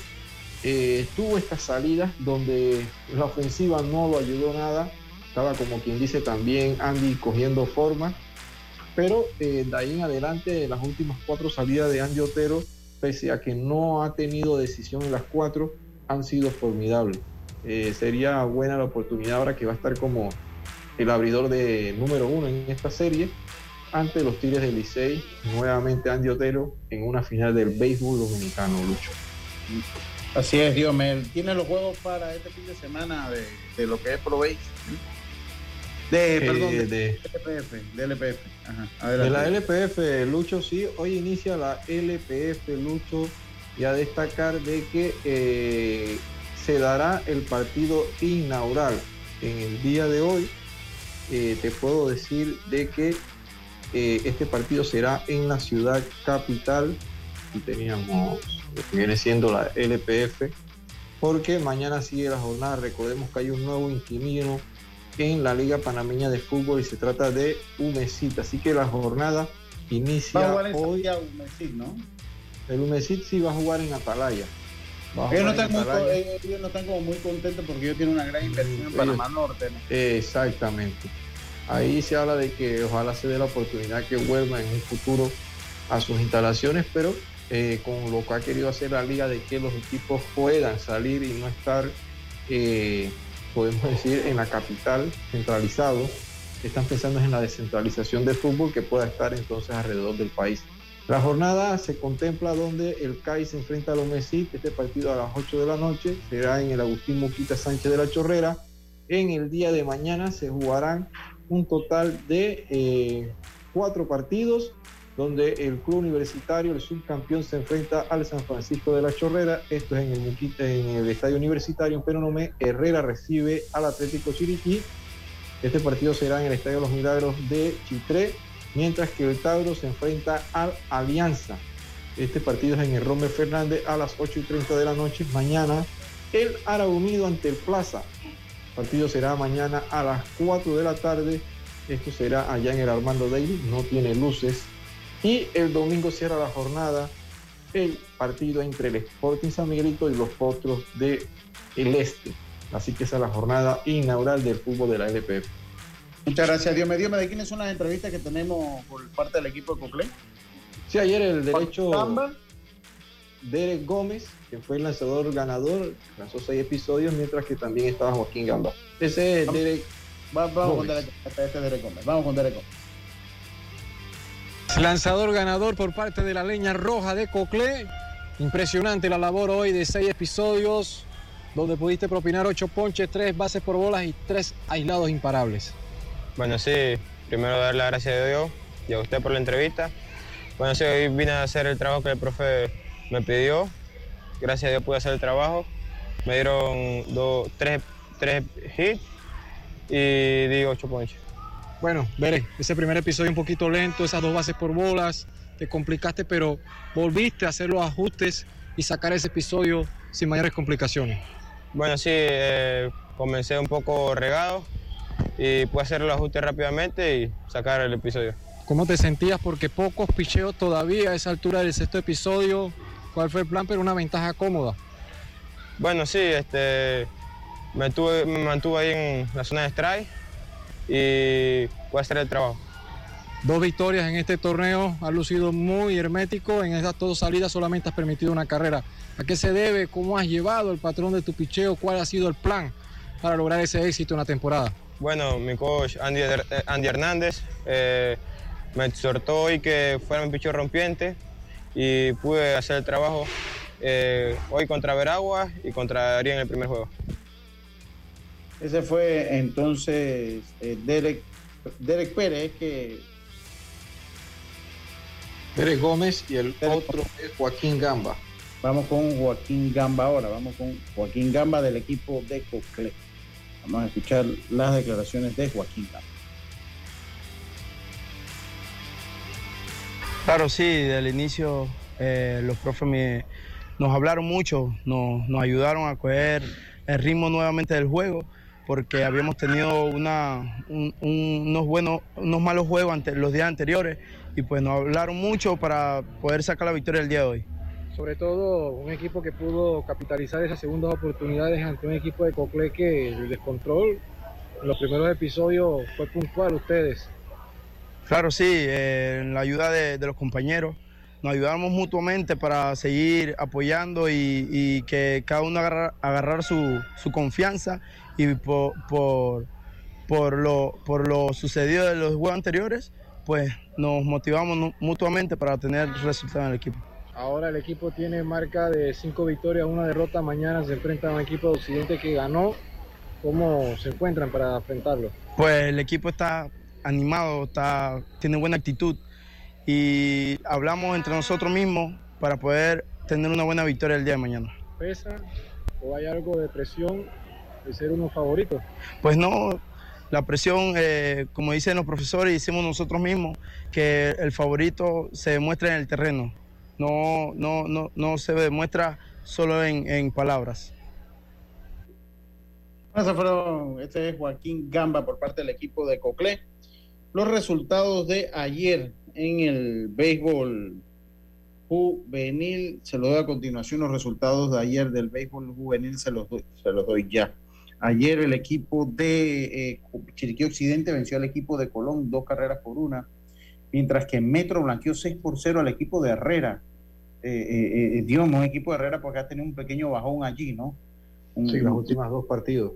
eh, tuvo estas salidas donde la ofensiva no lo ayudó nada, estaba como quien dice también Andy cogiendo forma, pero eh, de ahí en adelante las últimas cuatro salidas de Andy Otero, pese a que no ha tenido decisión en las cuatro, han sido formidables. Eh, sería buena la oportunidad ahora que va a estar como el abridor de número uno en esta serie ante los Tigres del Licey, nuevamente Andy Otero en una final del béisbol dominicano, Lucho. Así es, Dios mío. Tiene los juegos para este fin de semana de, de lo que es Pro Base. De, Eh, perdón, de, de- LPF. De LPF. Ajá, De la. LPF, Lucho, sí, hoy inicia la LPF, Lucho, y a destacar de que eh, se dará el partido inaugural en el día de hoy. Eh, te puedo decir de que eh, este partido será en la ciudad capital y teníamos lo que viene siendo la LPF, porque mañana sigue la jornada. Recordemos que hay un nuevo inquilino en la Liga Panameña de Fútbol y se trata de Umecit. Así que la jornada Va a inicia jugar en hoy. Santiago, Messi, ¿no? El Umecit sí va a jugar en Atalaya. Ellos no, están en muy, Atalaya. ellos no están como muy contentos porque ellos tienen una gran inversión en Panamá Norte. ¿no? Exactamente. Ahí se habla de que ojalá se dé la oportunidad que vuelva en un futuro a sus instalaciones, pero eh, con lo que ha querido hacer la liga de que los equipos puedan salir y no estar, eh, podemos decir, en la capital centralizado. Están pensando en la descentralización del fútbol que pueda estar entonces alrededor del país. La jornada se contempla donde el CAI se enfrenta a los Mesit, este partido a las 8 de la noche, será en el Agustín Moquita Sánchez de la Chorrera. En el día de mañana se jugarán un total de eh, cuatro partidos, donde el club universitario, el subcampeón, se enfrenta al San Francisco de la Chorrera. Esto es en el, Muquita- en el estadio universitario en Peronomé. Herrera recibe al Atlético Chiriquí. Este partido será en el Estadio Los Milagros de Chitré, mientras que el Tauro se enfrenta al Alianza. Este partido es en el Romer Fernández a las 8 y 30 de la noche. Mañana el Ara Unido ante el Plaza. El partido será mañana a las 4 de la tarde. Esto será allá en el Armando Daily, no tiene luces. Y el domingo cierra la jornada el partido entre el Sporting San Miguelito y los Potros de el Este. Así que esa es la jornada inaugural del fútbol de la LPF. Muchas gracias, Dios me dio. ¿De quiénes son las entrevistas que tenemos por parte del equipo de Coclé? Sí, ayer el derecho Gamba. Derek Gómez, que fue el lanzador ganador, lanzó seis episodios, mientras que también estaba Joaquín Gamba. Ese es Derek Va- vamos con. Derek, este es Derek Gómez. Vamos con Derek Gómez. Lanzador ganador por parte de la leña roja de Coclé. Impresionante la labor hoy de seis episodios, donde pudiste propinar ocho ponches, tres bases por bolas y tres aislados imparables. Bueno, sí, primero dar las gracias a Dios y a usted por la entrevista. Bueno, sí, hoy vine a hacer el trabajo que el profe me pidió. Gracias a Dios pude hacer el trabajo. Me dieron dos, tres, tres hits y di ocho ponches. Bueno, veré, ese primer episodio un poquito lento, esas dos bases por bolas, te complicaste, pero volviste a hacer los ajustes y sacar ese episodio sin mayores complicaciones. Bueno, sí, eh, comencé un poco regado y pude hacer los ajustes rápidamente y sacar el episodio. ¿Cómo te sentías? Porque pocos picheos todavía a esa altura del sexto episodio. ¿Cuál fue el plan? Pero una ventaja cómoda. Bueno, sí, este, me, tuve, me mantuve ahí en la zona de strike y a hacer el trabajo. Dos victorias en este torneo, ha lucido muy hermético, en estas dos salidas solamente has permitido una carrera. ¿A qué se debe? ¿Cómo has llevado el patrón de tu picheo? ¿Cuál ha sido el plan para lograr ese éxito en la temporada? Bueno, mi coach Andy, eh, Andy Hernández eh, me exhortó hoy que fuera mi picheo rompiente y pude hacer el trabajo eh, hoy contra Veragua y contra Darío en el primer juego. Ese fue entonces eh, Derek, Derek Pérez, que Pérez Gómez y el otro es Joaquín Gamba. Vamos con Joaquín Gamba ahora, vamos con Joaquín Gamba del equipo de Cocle. Vamos a escuchar las declaraciones de Joaquín Gamba. Claro, sí, del inicio eh, los profes nos hablaron mucho, nos, ayudaron a coger el ritmo nuevamente del juego porque habíamos tenido unos buenos, unos malos juegos ante, los días anteriores y pues nos hablaron mucho para poder sacar la victoria el día de hoy. Sobre todo un equipo que pudo capitalizar esas segundas oportunidades ante un equipo de Cocle que el descontrol en los primeros episodios fue puntual ustedes. Claro, sí, eh, en la ayuda de, los compañeros. Nos ayudamos mutuamente para seguir apoyando y, y que cada uno agarrar, agarrar su, su confianza y por, por, por lo, por lo sucedido de los juegos anteriores, pues nos motivamos mutuamente para tener resultados en el equipo. Ahora el equipo tiene marca de cinco victorias, una derrota. Mañana se enfrenta a un equipo de Occidente que ganó. ¿Cómo se encuentran para enfrentarlo? Pues el equipo está animado, está, tiene buena actitud y hablamos entre nosotros mismos para poder tener una buena victoria el día de mañana. ¿Pesa o hay algo de presión de ser uno favorito? Pues no, la presión, eh, como dicen los profesores y decimos nosotros mismos, que el favorito se demuestra en el terreno, no, no, no, no se demuestra solo en, en palabras. Este es Joaquín Gamba por parte del equipo de Coclé. Los resultados de ayer en el béisbol juvenil, se los doy a continuación los resultados de ayer del béisbol juvenil, se los doy, se los doy ya. Ayer el equipo de eh, Chiriquí Occidente venció al equipo de Colón dos carreras por una, mientras que Metro blanqueó 6 por 0 al equipo de Herrera. Eh, eh, eh, Dios, un equipo de Herrera porque ha tenido un pequeño bajón allí, ¿no? Un- Sí, las últimas dos partidos.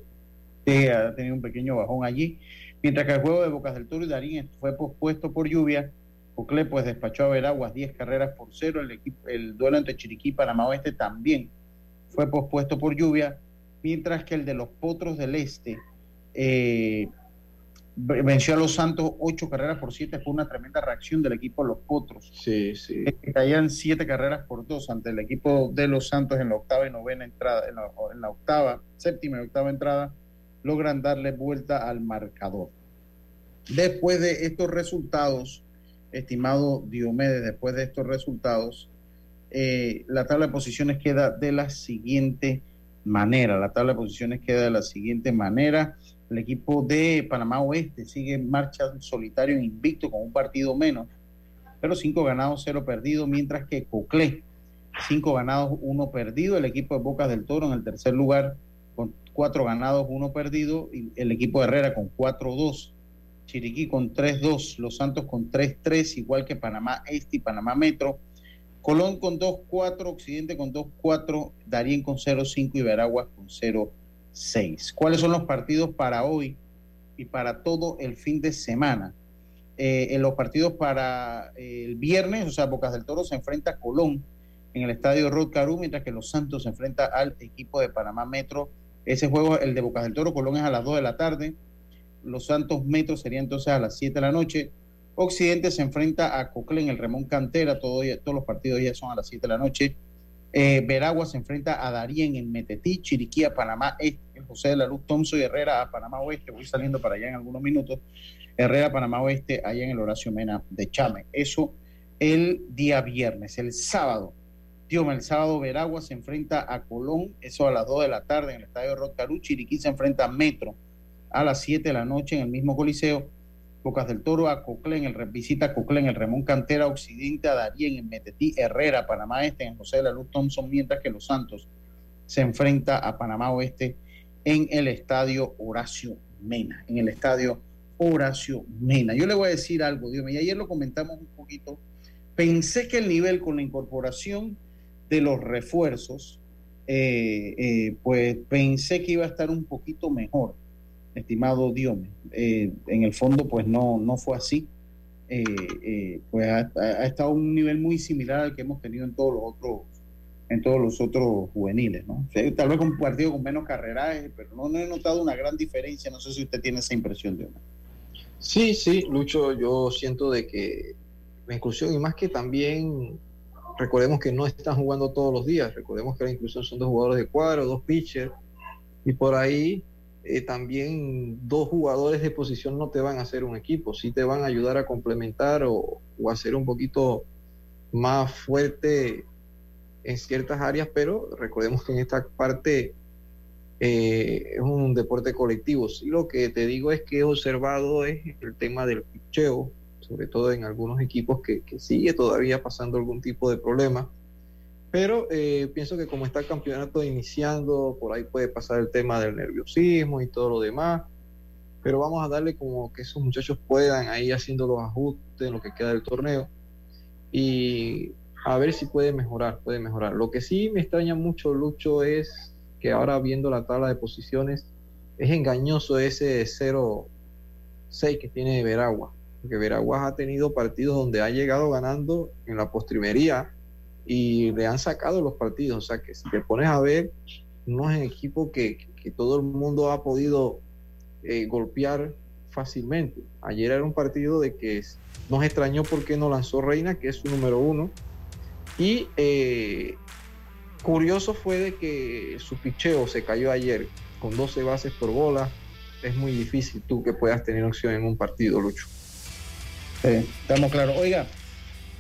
Sí, ha tenido un pequeño bajón allí. Mientras que el juego de Bocas del Toro y Darín fue pospuesto por lluvia, Cocle pues despachó a Veraguas 10 carreras por cero. El, equipo, el duelo entre Chiriquí y Panamá Oeste también fue pospuesto por lluvia, mientras que el de los Potros del Este eh, venció a los Santos 8 carreras por 7. Fue una tremenda reacción del equipo de los Potros. Sí, sí. Que caían 7 carreras por 2 ante el equipo de los Santos en la octava y novena entrada, en la, en la octava, séptima y octava entrada logran darle vuelta al marcador. Después de estos resultados, estimado Diomedes, después de estos resultados, eh, la tabla de posiciones queda de la siguiente manera. La tabla de posiciones queda de la siguiente manera. El equipo de Panamá Oeste sigue en marcha solitario, invicto, con un partido menos, pero cinco ganados, cero perdidos, mientras que Coclé, cinco ganados, uno perdido. El equipo de Bocas del Toro en el tercer lugar con cuatro ganados, uno perdido, y el equipo de Herrera con 4-2, Chiriquí con 3-2, Los Santos con 3-3, igual que Panamá Este y Panamá Metro, Colón con 2-4, Occidente con 2-4, Darien con 0-5 y Veraguas con 0-6. ¿Cuáles son los partidos para hoy y para todo el fin de semana? Eh, en los partidos para eh, el viernes, o sea, Bocas del Toro se enfrenta a Colón en el estadio Rod mientras que Los Santos se enfrenta al equipo de Panamá Metro. Ese juego, el de Bocas del Toro, Colón es a las 2 de la tarde. Los Santos Metro sería entonces a las 7 de la noche. Occidente se enfrenta a Cocle en el Remón Cantera, todo todos los partidos ya son a las 7 de la noche. Eh, Veragua se enfrenta a Darien en Metetí, Chiriquí a Panamá Este, José de la Luz Thompson y Herrera a Panamá Oeste. Voy saliendo para allá en algunos minutos. Herrera, Panamá Oeste, allá en el Horacio Mena de Chame. Eso el día viernes. El sábado, Dios el sábado Veragua se enfrenta a Colón, eso a las 2 de la tarde en el estadio Rotcarú. Chiriquí se enfrenta a Metro a las 7 de la noche en el mismo Coliseo. Bocas del Toro a Coclén, el visita a Coclén, el Remón Cantera Occidente a Darien en Metetí, Herrera, Panamá Este en José de la Luz Thompson, mientras que Los Santos se enfrenta a Panamá Oeste en el estadio Horacio Mena, en el estadio Horacio Mena. Yo le voy a decir algo, Dios mío, y ayer lo comentamos un poquito. Pensé que el nivel con la incorporación de los refuerzos, eh, eh, pues pensé que iba a estar un poquito mejor, estimado Diome. Eh, en el fondo, pues no, no fue así. Eh, eh, pues ha, estado a un nivel muy similar al que hemos tenido en todos los otros en todos los otros juveniles, ¿no? Tal vez un partido con menos carreraje, pero no, no he notado una gran diferencia. No sé si usted tiene esa impresión una. Sí, sí, Lucho, yo siento de que la inclusión y más que también recordemos que no están jugando todos los días, recordemos que la inclusión son dos jugadores de cuadro, dos pitchers y por ahí eh, también dos jugadores de posición no te van a hacer un equipo, sí te van a ayudar a complementar o, o hacer un poquito más fuerte en ciertas áreas, pero recordemos que en esta parte eh, es un deporte colectivo. Sí, lo que te digo es que he observado es el tema del picheo, sobre todo en algunos equipos que, que sigue todavía pasando algún tipo de problema. Pero eh, pienso que como está el campeonato iniciando, por ahí puede pasar el tema del nerviosismo y todo lo demás. Pero vamos a darle como que esos muchachos puedan ahí haciendo los ajustes en lo que queda del torneo. Y a ver si puede mejorar, puede mejorar. Lo que sí me extraña mucho, Lucho, es que ahora viendo la tabla de posiciones, es engañoso ese 0-6 que tiene Veragua, porque Veraguas ha tenido partidos donde ha llegado ganando en la postrimería y le han sacado los partidos, o sea que si te pones a ver, no es un equipo que, que todo el mundo ha podido eh, golpear fácilmente. Ayer era un partido de que nos extrañó porque no lanzó Reina, que es su número uno, y eh, curioso fue de que su picheo se cayó ayer con 12 bases por bola. Es muy difícil tú que puedas tener opción en un partido, Lucho. Sí, estamos claros. Oiga,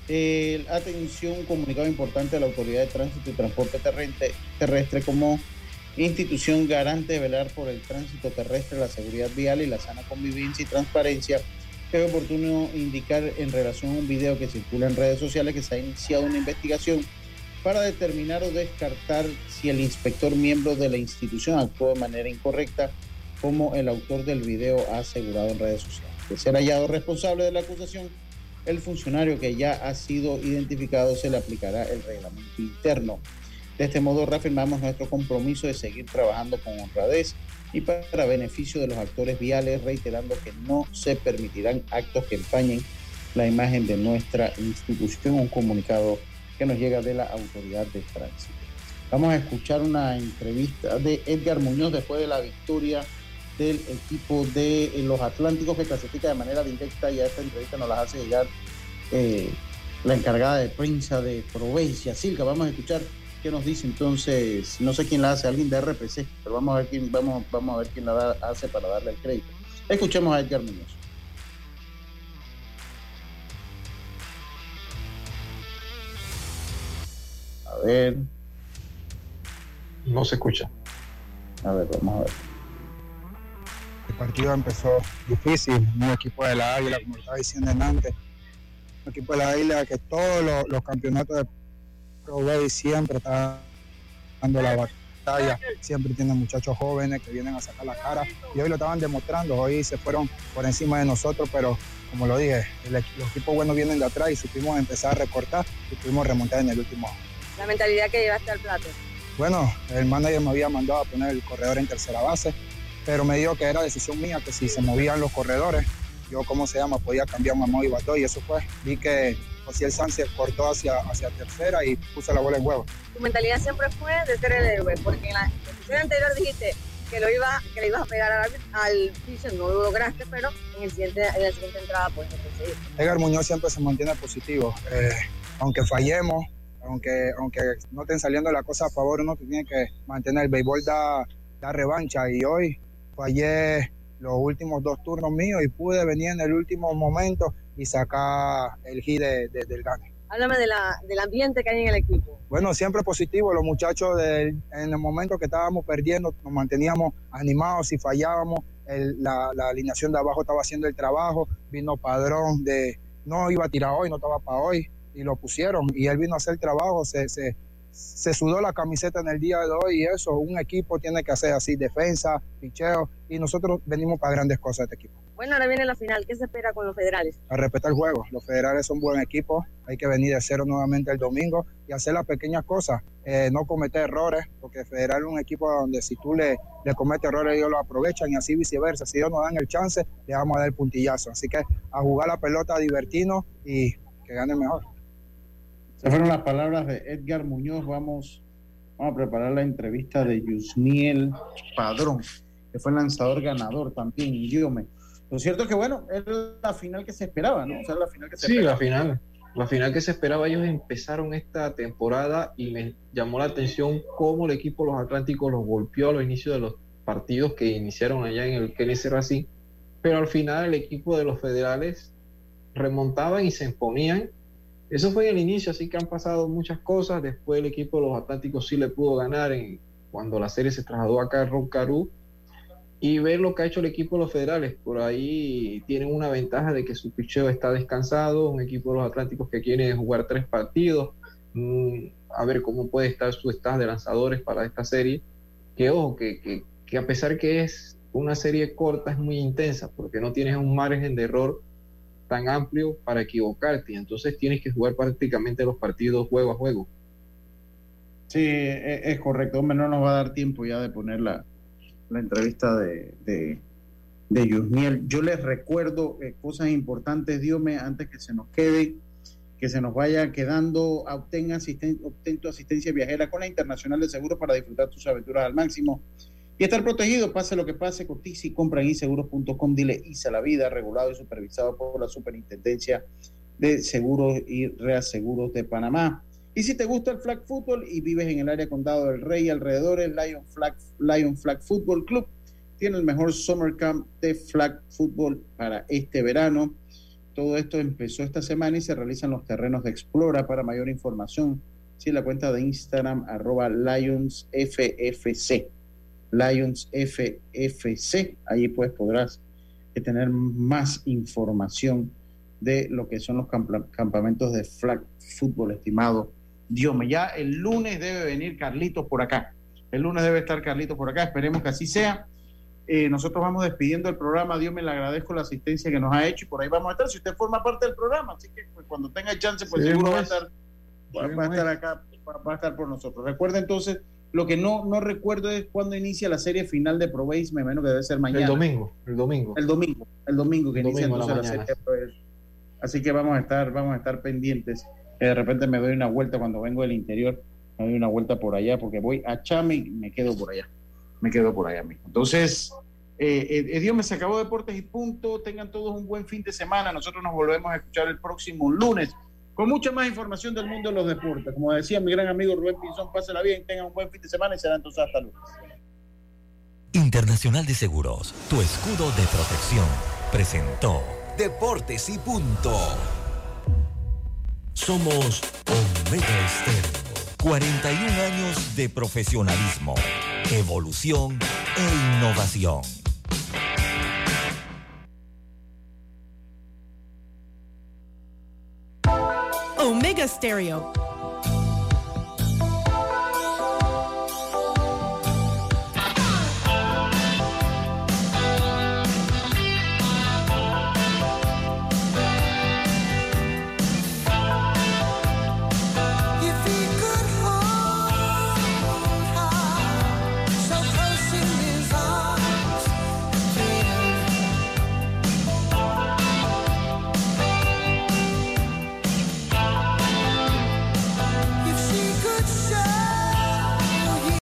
eh, atención, un comunicado importante de la Autoridad de Tránsito y Transporte Terrestre, terrestre como institución garante de velar por el tránsito terrestre, la seguridad vial y la sana convivencia y transparencia es oportuno indicar en relación a un video que circula en redes sociales que se ha iniciado una investigación para determinar o descartar si el inspector miembro de la institución actuó de manera incorrecta, como el autor del video ha asegurado en redes sociales. De ser hallado responsable de la acusación, el funcionario que ya ha sido identificado se le aplicará el reglamento interno. De este modo reafirmamos nuestro compromiso de seguir trabajando con honradez y para beneficio de los actores viales, reiterando que no se permitirán actos que empañen la imagen de nuestra institución, un comunicado que nos llega de la Autoridad de Tránsito. Vamos a escuchar una entrevista de Edgar Muñoz después de la victoria del equipo de los Atlánticos que clasifica de manera directa y a esta entrevista nos las hace llegar eh, la encargada de prensa de Provincia, Silca. Vamos a escuchar qué nos dice entonces, no sé quién la hace, alguien de RPC, pero vamos a ver quién, vamos, vamos a ver quién la da, hace para darle el crédito. Escuchemos a Edgar Muñoz. A ver. No se escucha. A ver, vamos a ver. El partido empezó difícil, un equipo de la Águila, como estaba diciendo antes, un equipo de la Águila que todos los, los campeonatos de Pro Bay siempre está dando la batalla, siempre tiene muchachos jóvenes que vienen a sacar la cara y hoy lo estaban demostrando, hoy se fueron por encima de nosotros, pero como lo dije, el, los equipos buenos vienen de atrás y supimos empezar a recortar y pudimos remontar en el último. La mentalidad que llevaste al plato. Bueno, el manager me había mandado a poner el corredor en tercera base, pero me dijo que era decisión mía, que si se movían los corredores, yo, ¿cómo se llama? Podía cambiar mamá y bató y eso fue. Vi que José Sánchez cortó hacia, hacia tercera y puso la bola en huevo. Tu mentalidad siempre fue de ser el héroe, porque en la posición anterior dijiste que lo iba, que le ibas a pegar al, al piso, no lo lograste, pero en, el siguiente, en la siguiente entrada puedes conseguir. Edgar Muñoz siempre se mantiene positivo. Eh, aunque fallemos, aunque, aunque no estén saliendo las cosas a favor, uno tiene que mantener. El béisbol da, da revancha y hoy fallé los últimos dos turnos míos y pude venir en el último momento y sacar el hit de, de, del gane. Háblame de la, del ambiente que hay en el equipo. Bueno, siempre positivo. Los muchachos del, en el momento que estábamos perdiendo nos manteníamos animados. Si fallábamos, el, la, la, alineación de abajo estaba haciendo el trabajo. Vino Padrón de no iba a tirar hoy, no estaba para hoy y lo pusieron. Y él vino a hacer el trabajo. Se, se, se sudó la camiseta en el día de hoy y eso, un equipo tiene que hacer así, defensa, picheo, y nosotros venimos para grandes cosas este equipo. Bueno, ahora viene la final. ¿Qué se espera con los federales? A respetar el juego, los federales son buen equipo, hay que venir de cero nuevamente el domingo y hacer las pequeñas cosas, eh, no cometer errores, porque federal es un equipo donde si tú le, le cometes errores ellos lo aprovechan y así viceversa, si ellos nos dan el chance, le vamos a dar el puntillazo, así que a jugar la pelota, a divertirnos y que gane mejor. Se fueron las palabras de Edgar Muñoz. Vamos, vamos a preparar la entrevista de Yusniel Padrón, que fue el lanzador ganador también, Idiome. Lo cierto es que, bueno, es la final que se esperaba, ¿no? O sea, la final que se Sí, esperaba. la final. La final que se esperaba, ellos empezaron esta temporada y me llamó la atención cómo el equipo de los Atlánticos los golpeó a los inicios de los partidos que iniciaron allá en el Kennedy Racing, pero al final el equipo de los federales remontaban y se imponían. Eso fue el inicio, así que han pasado muchas cosas. Después el equipo de los Atlánticos sí le pudo ganar en, cuando la serie se trasladó acá a Roncarú y ver lo que ha hecho el equipo de los federales. Por ahí tienen una ventaja de que su picheo está descansado, un equipo de los Atlánticos que quiere jugar tres partidos, mm, a ver cómo puede estar su staff de lanzadores para esta serie. Que ojo, que, que, que a pesar que es una serie corta, es muy intensa, porque no tienes un margen de error tan amplio para equivocarte, entonces tienes que jugar prácticamente los partidos juego a juego. Sí, es, es correcto. Hombre, no nos va a dar tiempo ya de poner la, la entrevista de, de, de Yusniel. Yo les recuerdo eh, cosas importantes, Diome, antes que se nos quede, que se nos vaya quedando. Obtén, asisten, obtén tu asistencia viajera con la Internacional de Seguros para disfrutar tus aventuras al máximo y estar protegido, pase lo que pase, cotiza y compra en iseguros.com. Dile ISA la vida, regulado y supervisado por la Superintendencia de Seguros y Reaseguros de Panamá. Y si te gusta el flag football y vives en el área condado del Rey y alrededores, Lion Flag, Lion Flag Football Club tiene el mejor summer camp de flag football para este verano. Todo esto empezó esta semana y se realizan los terrenos de Explora. Para mayor información, sí, la cuenta de Instagram, arroba LionsFFC. LionsFFC. Allí pues podrás tener más información de lo que son los camp- campamentos de flag football, estimado Dios mío. Ya el lunes debe venir Carlitos por acá. El lunes debe estar Carlitos por acá. Esperemos que así sea. Eh, nosotros vamos despidiendo el programa. Dios me le agradezco la asistencia que nos ha hecho y por ahí vamos a estar. Si usted forma parte del programa, así que pues, cuando tenga chance, pues seguro va a pues. estar, va, va a estar acá, va, va a estar por nosotros. Recuerda entonces, lo que no, no recuerdo es cuándo inicia la serie final de Pro Base, me imagino que debe ser mañana. El domingo, el domingo. El domingo, el domingo que El inicia domingo la entonces la mañana. serie de Pro Base. Así que vamos a estar, vamos a estar pendientes. Que de repente me doy una vuelta cuando vengo del interior, me doy una vuelta por allá, porque voy a Chame y me quedo por allá. Me quedo por allá mismo. Entonces, eh, eh, Dios me se acabó Deportes y punto. Tengan todos un buen fin de semana. Nosotros nos volvemos a escuchar el próximo lunes con mucha más información del mundo de los deportes. Como decía mi gran amigo Rubén Pinzón, pásela bien, tengan un buen fin de semana y será entonces hasta lunes. Internacional de Seguros, tu escudo de protección, presentó Deportes y punto. Somos Omega Estéreo. 41 años de profesionalismo, evolución e innovación. Omega Stereo